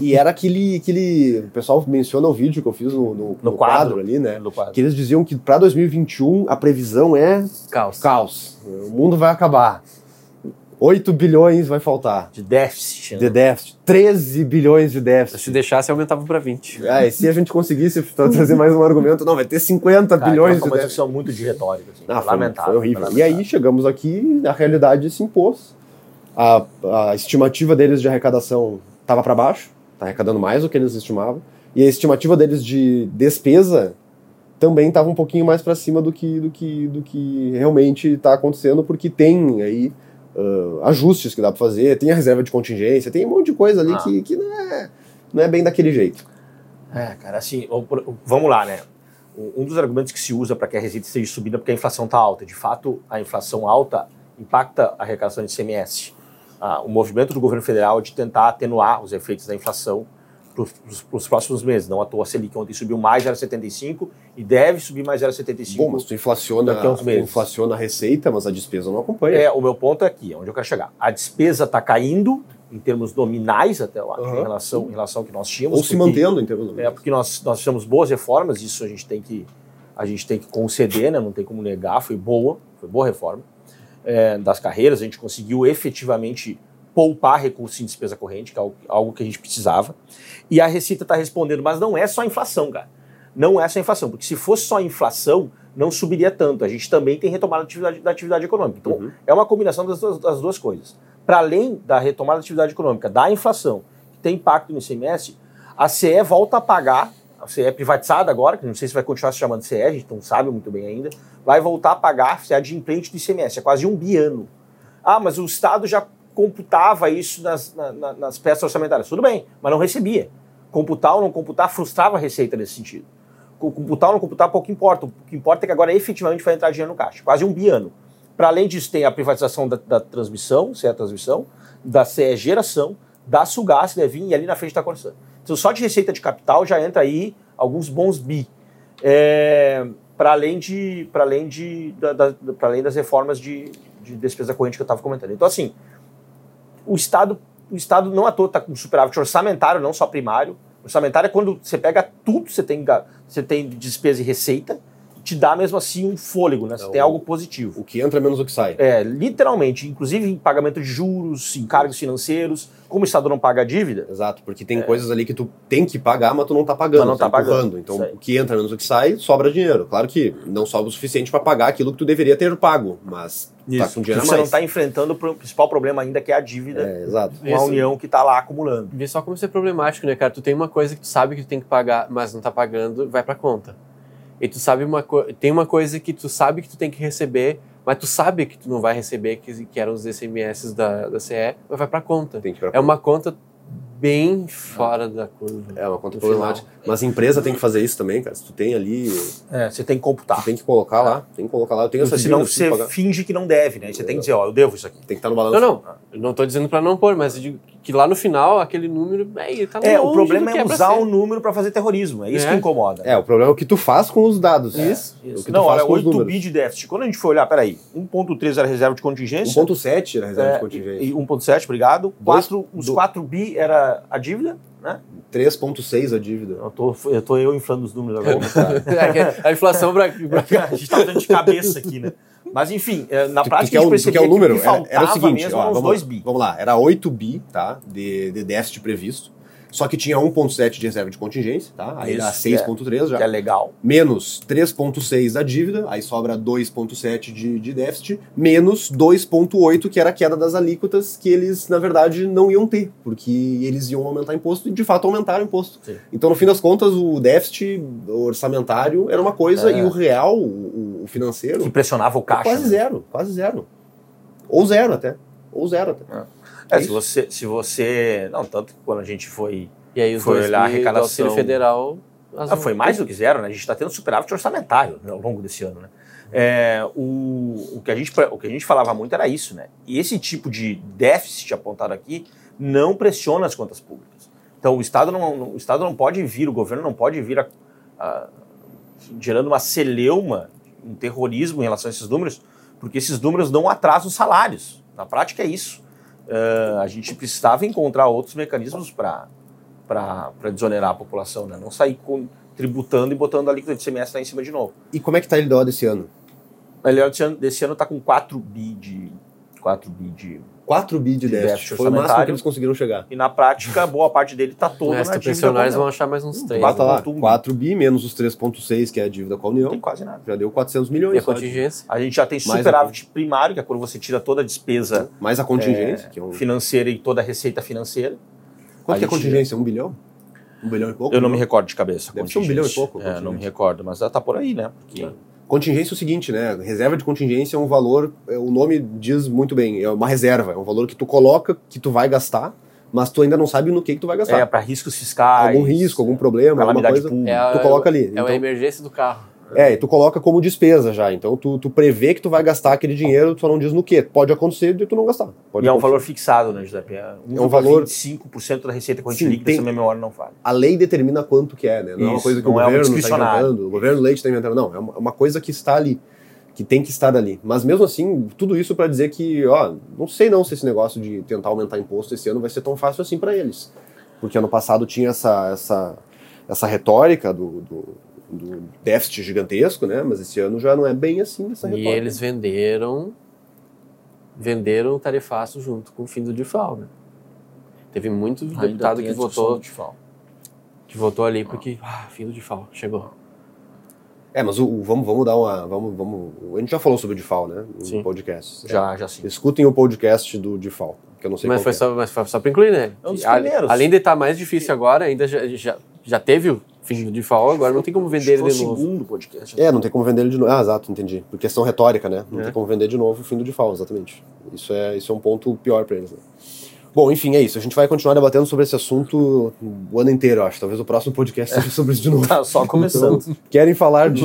Speaker 1: e, e, era aquele, aquele. O pessoal menciona o vídeo que eu fiz no, no, no, no quadro, quadro, ali, né?
Speaker 2: No quadro.
Speaker 1: Que eles diziam que para 2021 a previsão é.
Speaker 3: Caos.
Speaker 1: Caos. O mundo vai acabar. 8 bilhões vai faltar.
Speaker 2: De déficit.
Speaker 1: Né? De déficit. 13 bilhões de déficit.
Speaker 3: Se deixasse, aumentava para 20.
Speaker 1: É, e se a gente conseguisse trazer mais um argumento, não, vai ter 50 Cara, bilhões
Speaker 2: de déficit. É uma muito de retórica. Assim, ah, lamentável.
Speaker 1: Foi horrível. Lamentável. E aí chegamos aqui, a realidade se impôs. A, a estimativa deles de arrecadação estava para baixo, está arrecadando mais do que eles estimavam. E a estimativa deles de despesa também estava um pouquinho mais para cima do que, do que, do que realmente está acontecendo, porque tem aí uh, ajustes que dá para fazer, tem a reserva de contingência, tem um monte de coisa ali ah. que, que não, é, não é bem daquele jeito.
Speaker 2: É, cara, assim, vamos lá, né? Um dos argumentos que se usa para que a receita esteja subindo é porque a inflação está alta. De fato, a inflação alta impacta a arrecadação de CMS. Ah, o movimento do governo federal é de tentar atenuar os efeitos da inflação para os próximos meses. Não à toa a Selic ontem subiu mais 0,75 e deve subir mais 0,75
Speaker 1: Bom, mas tu inflaciona, inflaciona a receita, mas a despesa não acompanha.
Speaker 2: É, o meu ponto é aqui, onde eu quero chegar. A despesa está caindo em termos nominais até lá, uhum. em, relação, em relação ao que nós tínhamos.
Speaker 1: Ou porque, se mantendo em termos nominais.
Speaker 2: É, porque nós, nós fizemos boas reformas, isso a gente tem que, a gente tem que conceder, né? não tem como negar, foi boa, foi boa reforma. É, das carreiras, a gente conseguiu efetivamente poupar recursos em despesa corrente, que é algo que a gente precisava. E a Receita está respondendo, mas não é só inflação, cara. Não é só inflação, porque se fosse só inflação, não subiria tanto. A gente também tem retomada da atividade, da atividade econômica. Então, uhum. é uma combinação das duas, das duas coisas. Para além da retomada da atividade econômica, da inflação, que tem impacto no ICMS, a CE volta a pagar, a CE é privatizada agora, que não sei se vai continuar se chamando CE, a gente não sabe muito bem ainda, vai voltar a pagar a CE de implante do ICMS, é quase um biano. Ah, mas o Estado já computava isso nas, na, nas peças orçamentárias. Tudo bem, mas não recebia. Computar ou não computar frustrava a receita nesse sentido. Computar ou não computar pouco importa. O que importa é que agora efetivamente vai entrar dinheiro no caixa. Quase um biano. Para além disso, tem a privatização da, da transmissão, se é a transmissão, da CE geração, da Sugás, que deve vir e ali na frente está Corsã. Então, só de receita de capital já entra aí alguns bons bi. É, para além, de, além, de, da, da, além das reformas de, de despesa corrente que eu estava comentando. Então, assim, o Estado, o Estado não à toa está com superávit orçamentário, não só primário. Orçamentário é quando você pega tudo, você tem, você tem despesa e receita, te dá mesmo assim um fôlego, né? Você é tem o, algo positivo.
Speaker 1: O que entra menos o que sai.
Speaker 2: É, literalmente, inclusive em pagamento de juros, encargos financeiros, como o Estado não paga a dívida.
Speaker 1: Exato, porque tem é. coisas ali que tu tem que pagar, mas tu não tá pagando, mas
Speaker 2: não tá, tá pagando.
Speaker 1: Então, o que entra menos o que sai, sobra dinheiro. Claro que não sobra o suficiente para pagar aquilo que tu deveria ter pago, mas
Speaker 2: Tá Isso. Tá com dinheiro você não está enfrentando o principal problema ainda, que é a dívida
Speaker 1: é, exato.
Speaker 2: com a União que está lá acumulando.
Speaker 3: Vê só como isso é problemático, né, cara? Tu tem uma coisa que tu sabe que tu tem que pagar, mas não está pagando, vai para conta. E tu sabe uma tem uma coisa que tu sabe que tu tem que receber, mas tu sabe que tu não vai receber, que, que eram os SMS da, da CE, mas vai para conta.
Speaker 1: Tem que pra
Speaker 3: é uma conta bem fora da curva.
Speaker 1: É uma conta problemática. Mas a empresa tem que fazer isso também, cara. Se tu tem ali.
Speaker 2: É, você tem que computar.
Speaker 1: Tu tem que colocar lá. Tem que colocar lá. Eu tenho essa
Speaker 2: Senão você finge que não deve, né? Você tem que dizer, ó, eu devo isso aqui.
Speaker 1: Tem que estar no balanço.
Speaker 3: Não, não. Eu não tô dizendo para não pôr, mas eu digo que lá no final aquele número. É, tá
Speaker 2: é o problema é, é usar o número para fazer terrorismo. É isso é. que incomoda.
Speaker 1: É, o problema é o que tu faz com os dados.
Speaker 3: É, isso. isso.
Speaker 2: não, olha, 8 bi de déficit. Quando a gente foi olhar, peraí, 1,3 era reserva de contingência.
Speaker 1: 1,7 era reserva de é, contingência. E
Speaker 2: 1,7, obrigado. 4, os 4 bi era a dívida né?
Speaker 1: 3,6 a dívida.
Speaker 2: Eu tô, eu tô eu inflando os números agora.
Speaker 3: é, a inflação pra, pra...
Speaker 2: A gente tá dando de cabeça aqui, né? Mas enfim, é, na prática
Speaker 1: que, que
Speaker 2: a gente percebeu
Speaker 1: que, é o número,
Speaker 2: que era,
Speaker 1: era, o seguinte, ó,
Speaker 2: vamos, bi.
Speaker 1: vamos lá, era 8 bi, tá, de, de déficit previsto. Só que tinha 1,7 de reserva de contingência, tá? Aí Isso, dá 6,3 é, já.
Speaker 2: Que é legal.
Speaker 1: Menos 3,6 da dívida, aí sobra 2,7 de, de déficit, menos 2,8, que era a queda das alíquotas, que eles, na verdade, não iam ter, porque eles iam aumentar imposto e, de fato, aumentaram o imposto. Sim. Então, no fim das contas, o déficit orçamentário era uma coisa é. e o real, o, o financeiro.
Speaker 2: Que pressionava o caixa.
Speaker 1: Quase né? zero, quase zero. Ou zero até. Ou zero até.
Speaker 2: É. É, se você, se você. Não, tanto que quando a gente foi,
Speaker 3: e aí, os
Speaker 2: foi olhar a arrecadação.
Speaker 3: Do federal.
Speaker 2: Ah, foi mais do que zero, né? A gente está tendo superávit orçamentário né, ao longo desse ano, né? É, o, o, que a gente, o que a gente falava muito era isso, né? E esse tipo de déficit apontado aqui não pressiona as contas públicas. Então o Estado não, o Estado não pode vir, o governo não pode vir a, a, gerando uma celeuma, um terrorismo em relação a esses números, porque esses números não atrasam os salários. Na prática é isso uh, a gente precisava encontrar outros mecanismos para desonerar a população, né? não sair com, tributando e botando a alíquota de semestre lá em cima de novo.
Speaker 1: E como é que está a LDO desse ano?
Speaker 2: A LDO desse ano, desse ano está com 4 bi de... 4 bi de
Speaker 1: 4 bi de, de déficit. Foi o máximo que eles conseguiram chegar.
Speaker 2: E na prática, boa parte dele está toda
Speaker 3: na dívida. pensionários vão achar mais uns 3.
Speaker 1: Bata lá, 4 bi menos os 3,6 que é a dívida com a União. Não
Speaker 2: tem quase nada.
Speaker 1: Já deu 400 milhões.
Speaker 3: E a contingência?
Speaker 2: A gente já tem superávit a... primário, que é quando você tira toda a despesa...
Speaker 1: Mais a contingência.
Speaker 2: É, que é um... Financeira e toda a receita financeira.
Speaker 1: Quanto a que é a contingência? Um bilhão? Um bilhão e pouco?
Speaker 2: Eu não, não me recordo de cabeça.
Speaker 1: Deve ser um bilhão e pouco.
Speaker 2: É, não me recordo, mas está por aí, né? Porque... É.
Speaker 1: Contingência é o seguinte, né? Reserva de contingência é um valor, é, o nome diz muito bem, é uma reserva, é um valor que tu coloca, que tu vai gastar, mas tu ainda não sabe no que, que tu vai gastar.
Speaker 2: É, para riscos fiscais.
Speaker 1: Algum risco, algum problema, alguma coisa.
Speaker 3: É,
Speaker 1: tu coloca ali.
Speaker 3: É então, a emergência do carro.
Speaker 1: É, e tu coloca como despesa já. Então tu, tu prevê que tu vai gastar aquele dinheiro, tu só não diz no que. Pode acontecer de tu não gastar. Pode
Speaker 2: e é um valor fixado, né, José? É,
Speaker 1: é um valor.
Speaker 2: 25% da receita corrente líquida, tem... se a memória não falha.
Speaker 1: A lei determina quanto que é, né? Não Isso, é uma coisa que o governo está inventando, o governo leite está inventando. Não, é uma, uma coisa que está ali que tem que estar ali. Mas mesmo assim, tudo isso para dizer que, ó, não sei não se esse negócio de tentar aumentar imposto esse ano vai ser tão fácil assim para eles. Porque ano passado tinha essa, essa, essa retórica do, do, do, déficit gigantesco, né? Mas esse ano já não é bem assim essa retórica.
Speaker 3: E eles venderam venderam o tarifaço junto com o fim do DIFAL, né? Teve muito deputado que votou que votou ali porque ah, fim do DIFAL, chegou.
Speaker 1: É, mas o, o, vamos, vamos dar uma. Vamos, vamos, a gente já falou sobre o DIFAL, né? No sim. podcast.
Speaker 2: Já, é. já sim.
Speaker 1: Escutem o podcast do DIFAL, que eu não sei
Speaker 3: mas foi, é. só, mas foi só para incluir, né?
Speaker 2: É um dos primeiros.
Speaker 3: Além de estar tá mais difícil agora, ainda já, já, já teve o fim do DIFAL, agora não tem como vender ele de novo.
Speaker 2: segundo podcast.
Speaker 1: É, não tem como vender ele de novo. Ah, exato, entendi. Por questão retórica, né? Não é. tem como vender de novo o fim do DIFAL, exatamente. Isso é, isso é um ponto pior para eles, né? Bom, enfim, é isso. A gente vai continuar debatendo sobre esse assunto o ano inteiro, acho. Talvez o próximo podcast seja sobre isso de novo.
Speaker 2: Tá só começando.
Speaker 1: Então, querem falar de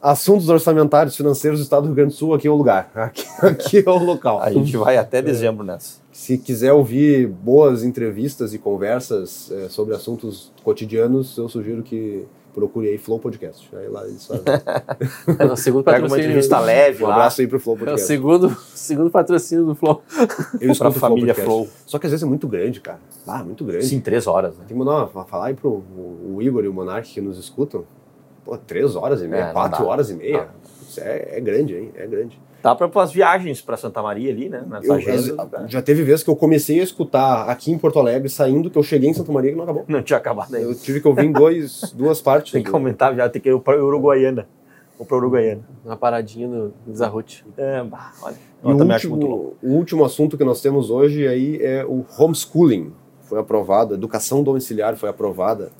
Speaker 1: assuntos orçamentários financeiros do Estado do Rio Grande do Sul, aqui é o lugar. Aqui, aqui é o local.
Speaker 2: A gente vai até dezembro nessa.
Speaker 1: Se quiser ouvir boas entrevistas e conversas é, sobre assuntos cotidianos, eu sugiro que procure aí Flow Podcast. Aí lá eles fazem.
Speaker 3: é o segundo patrocínio.
Speaker 2: uma entrevista leve.
Speaker 1: Um abraço aí pro Flow Podcast.
Speaker 3: É o segundo, segundo patrocínio do Flow.
Speaker 1: Eu escuto a família Flow, Flow. Só que às vezes é muito grande, cara. Ah, muito grande.
Speaker 2: Sim, três horas. Né?
Speaker 1: Tem que mandar uma, falar aí pro o, o Igor e o Monark que nos escutam. Pô, três horas e meia, é, quatro horas e meia. Isso é, é grande, hein? É grande.
Speaker 2: Dá para as viagens para Santa Maria ali, né?
Speaker 1: Eu, agenda, já teve vezes que eu comecei a escutar aqui em Porto Alegre, saindo, que eu cheguei em Santa Maria e não acabou.
Speaker 2: Não tinha acabado ainda.
Speaker 1: Eu tive que ouvir em dois, duas partes.
Speaker 2: Tem que comentar já, tem que ir para Uruguaiana. Ou para Uruguaiana.
Speaker 3: Uma paradinha no Zarrute.
Speaker 2: É, olha.
Speaker 1: E o último, o último assunto que nós temos hoje aí é o homeschooling. Foi aprovado, a educação domiciliar foi aprovada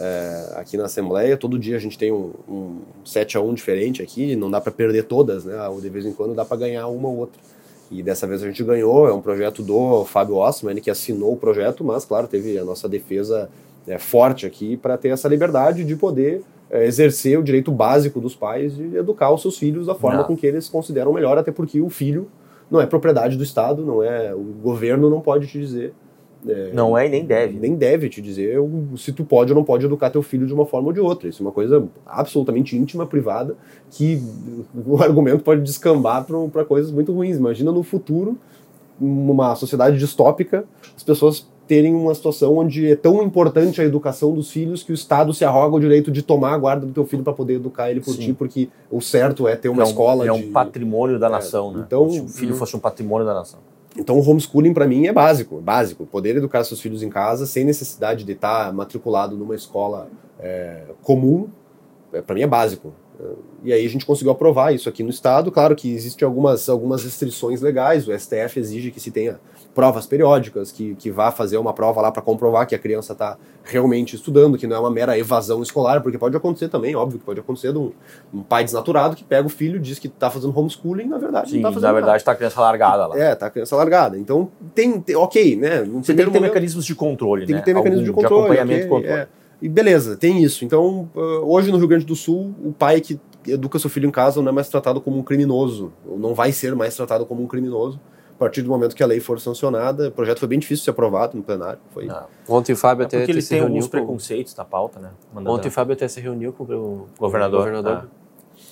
Speaker 1: é, aqui na Assembleia. Todo dia a gente tem um, um 7 a 1 diferente aqui, não dá para perder todas, né? De vez em quando dá para ganhar uma ou outra. E dessa vez a gente ganhou, é um projeto do Fábio Ossman, que assinou o projeto, mas, claro, teve a nossa defesa é, forte aqui para ter essa liberdade de poder é, exercer o direito básico dos pais de educar os seus filhos da forma não. com que eles consideram melhor, até porque o filho não é propriedade do Estado, não é o governo não pode te dizer
Speaker 2: é, não é e nem deve.
Speaker 1: Nem deve te dizer se tu pode ou não pode educar teu filho de uma forma ou de outra. Isso é uma coisa absolutamente íntima, privada, que o argumento pode descambar para coisas muito ruins. Imagina no futuro, numa sociedade distópica, as pessoas terem uma situação onde é tão importante a educação dos filhos que o Estado se arroga o direito de tomar a guarda do teu filho para poder educar ele por Sim. ti, porque o certo é ter uma
Speaker 2: é
Speaker 1: um, escola.
Speaker 2: É de... um patrimônio da é, nação, né? Então, se o filho fosse um patrimônio da nação.
Speaker 1: Então o homeschooling para mim é básico, básico. Poder educar seus filhos em casa sem necessidade de estar matriculado numa escola é, comum, é, para mim é básico. E aí a gente conseguiu aprovar isso aqui no estado. Claro que existem algumas, algumas restrições legais. O STF exige que se tenha provas periódicas, que, que vá fazer uma prova lá para comprovar que a criança está realmente estudando, que não é uma mera evasão escolar, porque pode acontecer também, óbvio que pode acontecer de um, um pai desnaturado que pega o filho, diz que está fazendo homeschooling, na verdade
Speaker 2: Sim,
Speaker 1: não está fazendo
Speaker 2: na verdade está a criança largada lá.
Speaker 1: É, está a criança largada. Então tem, tem ok, né?
Speaker 2: Você tem que ter momento, mecanismos de controle,
Speaker 1: tem
Speaker 2: né?
Speaker 1: que ter mecanismos de controle.
Speaker 2: De acompanhamento okay, controle. É.
Speaker 1: E beleza, tem isso. Então, hoje no Rio Grande do Sul, o pai que educa seu filho em casa não é mais tratado como um criminoso, ou não vai ser mais tratado como um criminoso a partir do momento que a lei for sancionada. O projeto foi bem difícil de ser aprovado no plenário. Foi...
Speaker 3: Não. Ontem o Fábio é até
Speaker 2: porque ele tem alguns com... preconceitos na pauta, né?
Speaker 3: Mandando... Ontem o Fábio até se reuniu com o
Speaker 2: governador.
Speaker 3: governador.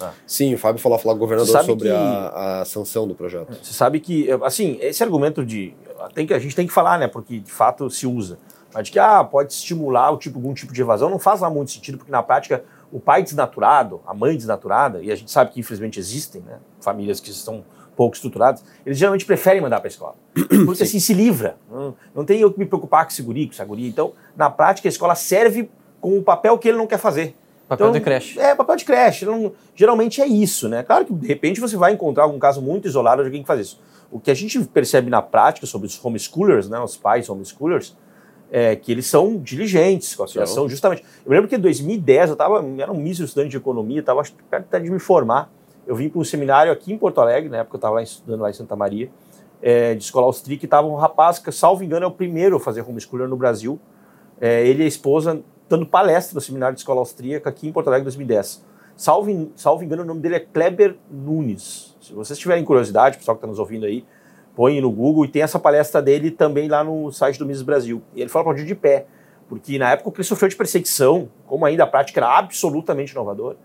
Speaker 1: Ah. Ah. Sim, o Fábio falou, falou com o governador sobre que... a, a, sanção do projeto.
Speaker 2: Você sabe que, assim, esse argumento de. Tem que, a gente tem que falar, né? Porque de fato se usa. Mas de que ah, pode estimular o tipo, algum tipo de evasão, não faz lá muito sentido, porque na prática o pai desnaturado, a mãe desnaturada, e a gente sabe que infelizmente existem né, famílias que estão pouco estruturadas, eles geralmente preferem mandar para a escola. Porque assim se livra. Não, não tem eu que me preocupar com esse guri, com essa guria. Então, na prática, a escola serve com o papel que ele não quer fazer.
Speaker 3: Papel
Speaker 2: então,
Speaker 3: de creche.
Speaker 2: É, papel de creche. Não, geralmente é isso, né? Claro que de repente você vai encontrar algum caso muito isolado de alguém que faz isso. O que a gente percebe na prática sobre os homeschoolers, né, os pais homeschoolers, é que eles são diligentes com a situação, justamente. Eu lembro que em 2010 eu estava, era um mísero estudante de economia, estava perto de me formar eu vim para um seminário aqui em Porto Alegre, na época eu estava estudando lá em Santa Maria, é, de escola austríaca, e estava um rapaz que, salvo engano, é o primeiro a fazer homeschooler no Brasil. É, ele e a esposa dando palestra no seminário de escola austríaca aqui em Porto Alegre em 2010. Salvo, salvo engano, o nome dele é Kleber Nunes. Se vocês tiverem curiosidade, o pessoal que está nos ouvindo aí, põe no Google e tem essa palestra dele também lá no site do Mises Brasil. E ele fala para de pé, porque na época que ele sofreu de perseguição, como ainda a prática era absolutamente inovadora,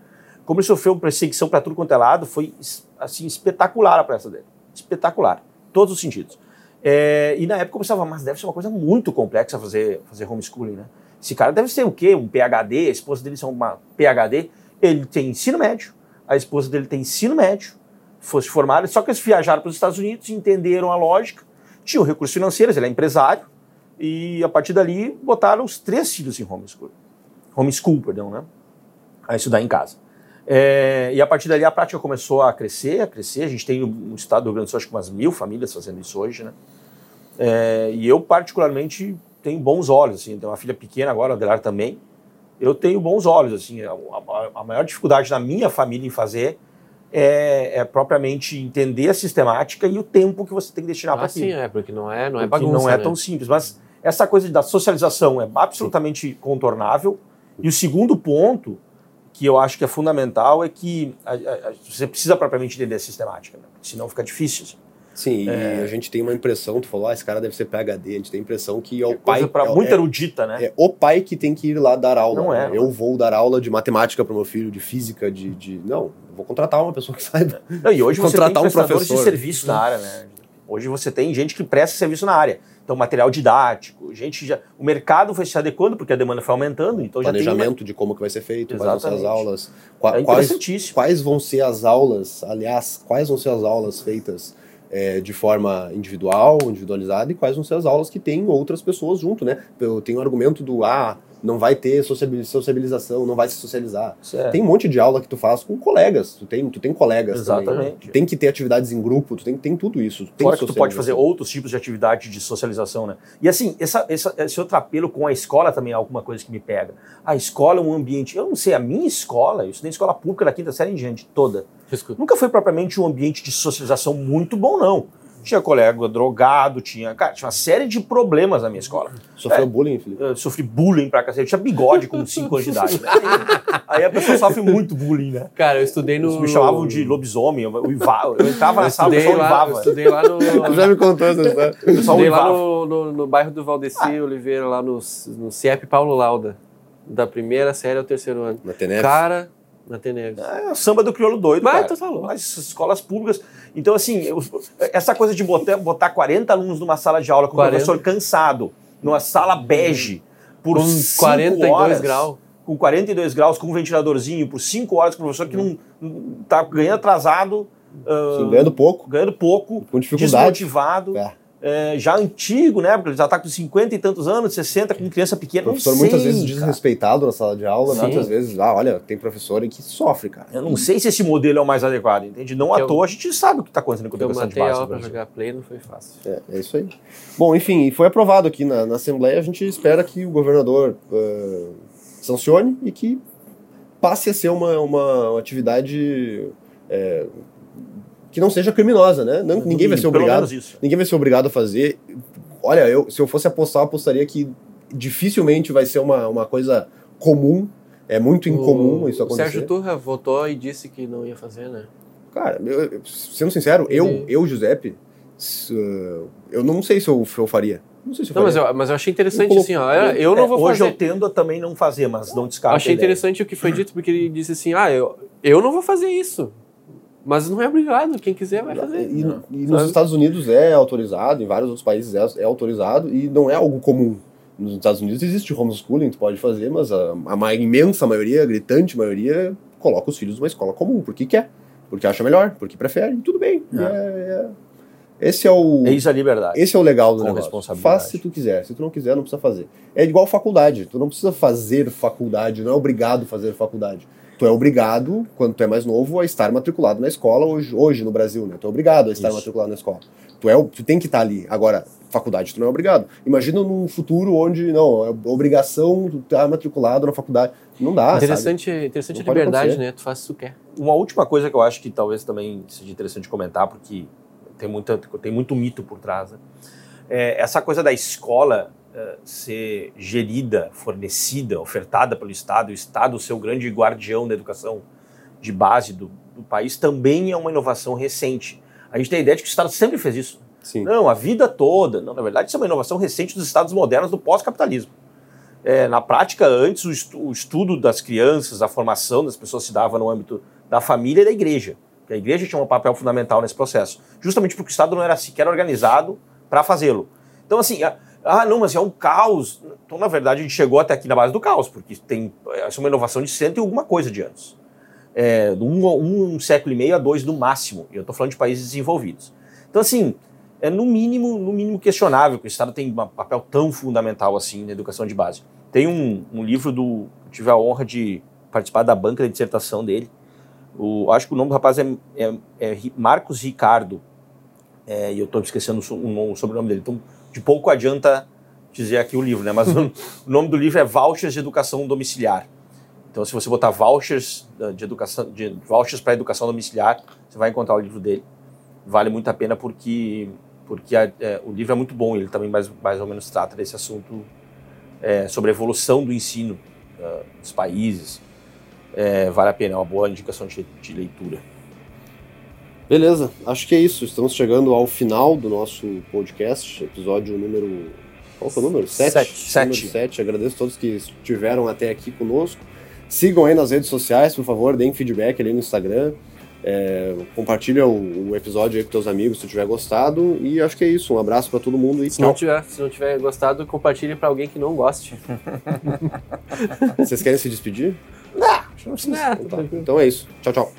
Speaker 2: como ele sofreu perseguição para tudo quanto é lado, foi assim espetacular a peça dele. Espetacular. Todos os sentidos. É, e na época eu pensava, mas deve ser uma coisa muito complexa fazer, fazer homeschooling, né? Esse cara deve ser o quê? Um PhD, a esposa dele é uma PhD, ele tem ensino médio, a esposa dele tem ensino médio, fosse formado, só que eles viajaram para os Estados Unidos, entenderam a lógica, tinham recursos financeiros, ele é empresário, e a partir dali botaram os três filhos em homeschool. Homeschool, perdão, né? A estudar em casa. É, e a partir dali a prática começou a crescer, a crescer. A gente tem no estado do Rio Grande do Sul acho que umas mil famílias fazendo isso hoje, né? É, e eu particularmente tenho bons olhos, assim. Tenho uma filha pequena agora, Adelar também. Eu tenho bons olhos, assim. A, a, a maior dificuldade na minha família em fazer é, é, propriamente entender a sistemática e o tempo que você tem que destinar ah, para aquilo.
Speaker 3: Sim, é porque não é, não é bagunça.
Speaker 2: Não é
Speaker 3: né?
Speaker 2: tão simples, mas essa coisa da socialização é absolutamente sim. contornável. E o segundo ponto que eu acho que é fundamental é que a, a, você precisa propriamente entender a sistemática, né? senão fica difícil. Assim.
Speaker 1: Sim, é... e a gente tem uma impressão, tu falou, ah, esse cara deve ser PHD, a gente tem a impressão que é o é pai...
Speaker 2: Pra,
Speaker 1: é,
Speaker 2: muito é, erudita, né?
Speaker 1: É o pai que tem que ir lá dar aula.
Speaker 2: Não é.
Speaker 1: Né? Eu vou dar aula de matemática para meu filho, de física, de... de... Não, vou contratar uma pessoa que saiba.
Speaker 2: Não, e hoje você contratar tem um professor de serviço na área, né? Hoje você tem gente que presta serviço na área. Então, material didático, gente já. O mercado foi se adequando porque a demanda foi aumentando. Então
Speaker 1: Planejamento
Speaker 2: uma...
Speaker 1: de como que vai ser feito, Exatamente. quais vão ser as aulas.
Speaker 2: Qua, é
Speaker 1: quais, quais vão ser as aulas, aliás, quais vão ser as aulas feitas é, de forma individual, individualizada, e quais vão ser as aulas que tem outras pessoas junto, né? Eu tenho o argumento do ah, não vai ter sociabilização, não vai se socializar. Certo. Tem um monte de aula que tu faz com colegas, tu tem, tu tem colegas
Speaker 2: Exatamente.
Speaker 1: Também, Tu tem que ter atividades em grupo, tu tem, tem tudo isso. Tu
Speaker 2: Fora que tu pode fazer outros tipos de atividade de socialização, né? E assim, essa, essa, esse outro apelo com a escola também é alguma coisa que me pega. A escola é um ambiente, eu não sei, a minha escola, eu estudei em escola pública da quinta série em diante, toda, Escuta. nunca foi propriamente um ambiente de socialização muito bom, não. Tinha colega drogado, tinha, cara, tinha uma série de problemas na minha escola.
Speaker 1: Sofreu é, bullying, Felipe?
Speaker 2: Eu sofri bullying pra cacete. Eu tinha bigode com 5 anos de idade. Né? Aí a pessoa sofre muito bullying, né?
Speaker 3: Cara, eu estudei no. Eles
Speaker 2: me chamavam de lobisomem, eu, uivava, eu entrava na sala,
Speaker 3: e
Speaker 2: lá,
Speaker 3: Eu estudei lá no.
Speaker 1: Já me contou essa história. Eu
Speaker 3: estudei lá no, no, no, bairro do Valdeci ah. Oliveira, lá no, no CIEP Paulo Lauda. Da primeira série ao terceiro ano.
Speaker 1: Na Teneves.
Speaker 3: Cara, na Teneves.
Speaker 2: É, samba do crioulo doido,
Speaker 3: Mas,
Speaker 2: cara.
Speaker 3: tu falou.
Speaker 2: Mas escolas públicas. Então, assim, essa coisa de botar, botar 40 alunos numa sala de aula com 40. o professor cansado, numa sala bege, por com 42 horas,
Speaker 3: graus.
Speaker 2: Com 42 graus, com um ventiladorzinho, por 5 horas, com o professor que não, não tá ganhando atrasado.
Speaker 1: Sim, uh, ganhando pouco.
Speaker 2: Ganhando pouco.
Speaker 1: Com dificuldade.
Speaker 2: Desmotivado. É é, já antigo, né? Porque ele já está com 50 e tantos anos, 60, com criança pequena.
Speaker 1: O professor
Speaker 2: sei,
Speaker 1: muitas vezes desrespeitado na sala de aula, Sim. muitas vezes, ah, olha, tem professor que sofre, cara.
Speaker 2: Eu não sei se esse modelo é o mais adequado, entende? Não à toa a gente sabe o que está acontecendo com a educação de base.
Speaker 3: para jogar play não foi fácil.
Speaker 1: É, é isso aí. Bom, enfim, foi aprovado aqui na, na Assembleia, a gente espera que o governador uh, sancione e que passe a ser uma, uma, uma atividade é, que não seja criminosa, né? Não, ninguém vai ser obrigado. Ninguém vai ser obrigado a fazer. Olha, eu, se eu fosse apostar, eu apostaria que dificilmente vai ser uma, uma coisa comum. É muito incomum o, isso acontecer.
Speaker 3: O Sérgio Turra votou e disse que não ia fazer, né?
Speaker 1: Cara, eu, sendo sincero, Ele... eu, eu, Giuseppe, eu não sei se eu, se eu faria. Não sei se eu
Speaker 3: não, mas, eu, mas eu achei interessante eu assim, ó. Eu, não vou
Speaker 2: fazer.
Speaker 3: Hoje
Speaker 2: eu tendo a também não fazer, mas não descarto.
Speaker 3: Achei interessante o que foi dito, porque ele disse assim: ah, eu, eu não vou fazer isso. Mas não é obrigado, quem quiser vai fazer.
Speaker 1: E, e nos Estados Unidos é autorizado, em vários outros países é, é, autorizado e não é algo comum. Nos Estados Unidos existe homeschooling, tu pode fazer, mas a, a imensa maioria, a gritante maioria, coloca os filhos numa escola comum, porque quer, porque acha melhor, porque prefere, tudo bem. É. É, é, esse é o.
Speaker 2: É isso a liberdade.
Speaker 1: Esse é o legal do
Speaker 2: Com
Speaker 1: negócio. Faça se tu quiser. Se tu não quiser, não precisa fazer. É igual faculdade. Tu não precisa fazer faculdade, não é obrigado a fazer faculdade tu é obrigado, quando tu é mais novo, a estar matriculado na escola hoje, hoje no Brasil, né? Tu é obrigado a estar Isso. matriculado na escola. Tu, é, tu tem que estar ali. Agora, faculdade tu não é obrigado. Imagina num futuro onde, não, é obrigação tu estar matriculado na faculdade. Não dá,
Speaker 3: Interessante, sabe? interessante não a liberdade, né? Tu faz o que tu quer.
Speaker 2: Uma última coisa que eu acho que talvez também seja interessante comentar, porque tem, muita, tem muito mito por trás, né? É, essa coisa da escola uh, ser gerida, fornecida, ofertada pelo Estado, o Estado o grande guardião da educação de base do, do, país, também é uma inovação recente. A gente tem a ideia de que o Estado sempre fez isso.
Speaker 1: Sim.
Speaker 2: Não, a vida toda. Não, na verdade, isso é uma inovação recente dos Estados modernos do pós-capitalismo. É, na prática, antes, o, estu o, estudo das crianças, a formação das pessoas se dava no âmbito da família e da igreja. A igreja tinha um papel fundamental nesse processo, justamente porque o Estado não era sequer organizado para fazê-lo. Então, assim, a, ah, não, mas é um caos. Então, na verdade, a gente chegou até aqui na base do caos, porque tem essa é uma inovação de cento e alguma coisa de anos. É, um, um, século e meio a dois no máximo. E eu estou falando de países desenvolvidos. Então, assim, é no mínimo, no mínimo questionável que o Estado tem um papel tão fundamental assim na educação de base. Tem um, um livro do. tive a honra de participar da banca da dissertação dele. O, acho que o nome do rapaz é, é, é Marcos Ricardo. É, e eu estou esquecendo o, o sobrenome dele. Então, de pouco adianta dizer aqui o livro, né? Mas o nome do livro é Vouchers de Educação Domiciliar. Então, se você botar vouchers de educação, de vouchers para educação domiciliar, você vai encontrar o livro dele. Vale muito a pena porque porque a, é, o livro é muito bom. Ele também mais mais ou menos trata desse assunto é, sobre a evolução do ensino uh, dos países. É, vale a pena, é uma boa indicação de, de leitura.
Speaker 1: Beleza, acho que é isso. Estamos chegando ao final do nosso podcast, episódio número. Qual foi o número?
Speaker 2: Sete.
Speaker 1: Sete. Sete. Agradeço a todos que estiveram até aqui conosco. Sigam aí nas redes sociais, por favor, deem feedback ali no Instagram. É, compartilha o, o, episódio aí com teus amigos se tiver gostado. E acho que é isso. Um abraço para todo mundo e
Speaker 3: se Não tiver, se não tiver gostado, compartilhe para alguém que não goste.
Speaker 1: Vocês querem se despedir?
Speaker 2: Não, não precisa.
Speaker 1: Então, tá. então é isso. Tchau, tchau.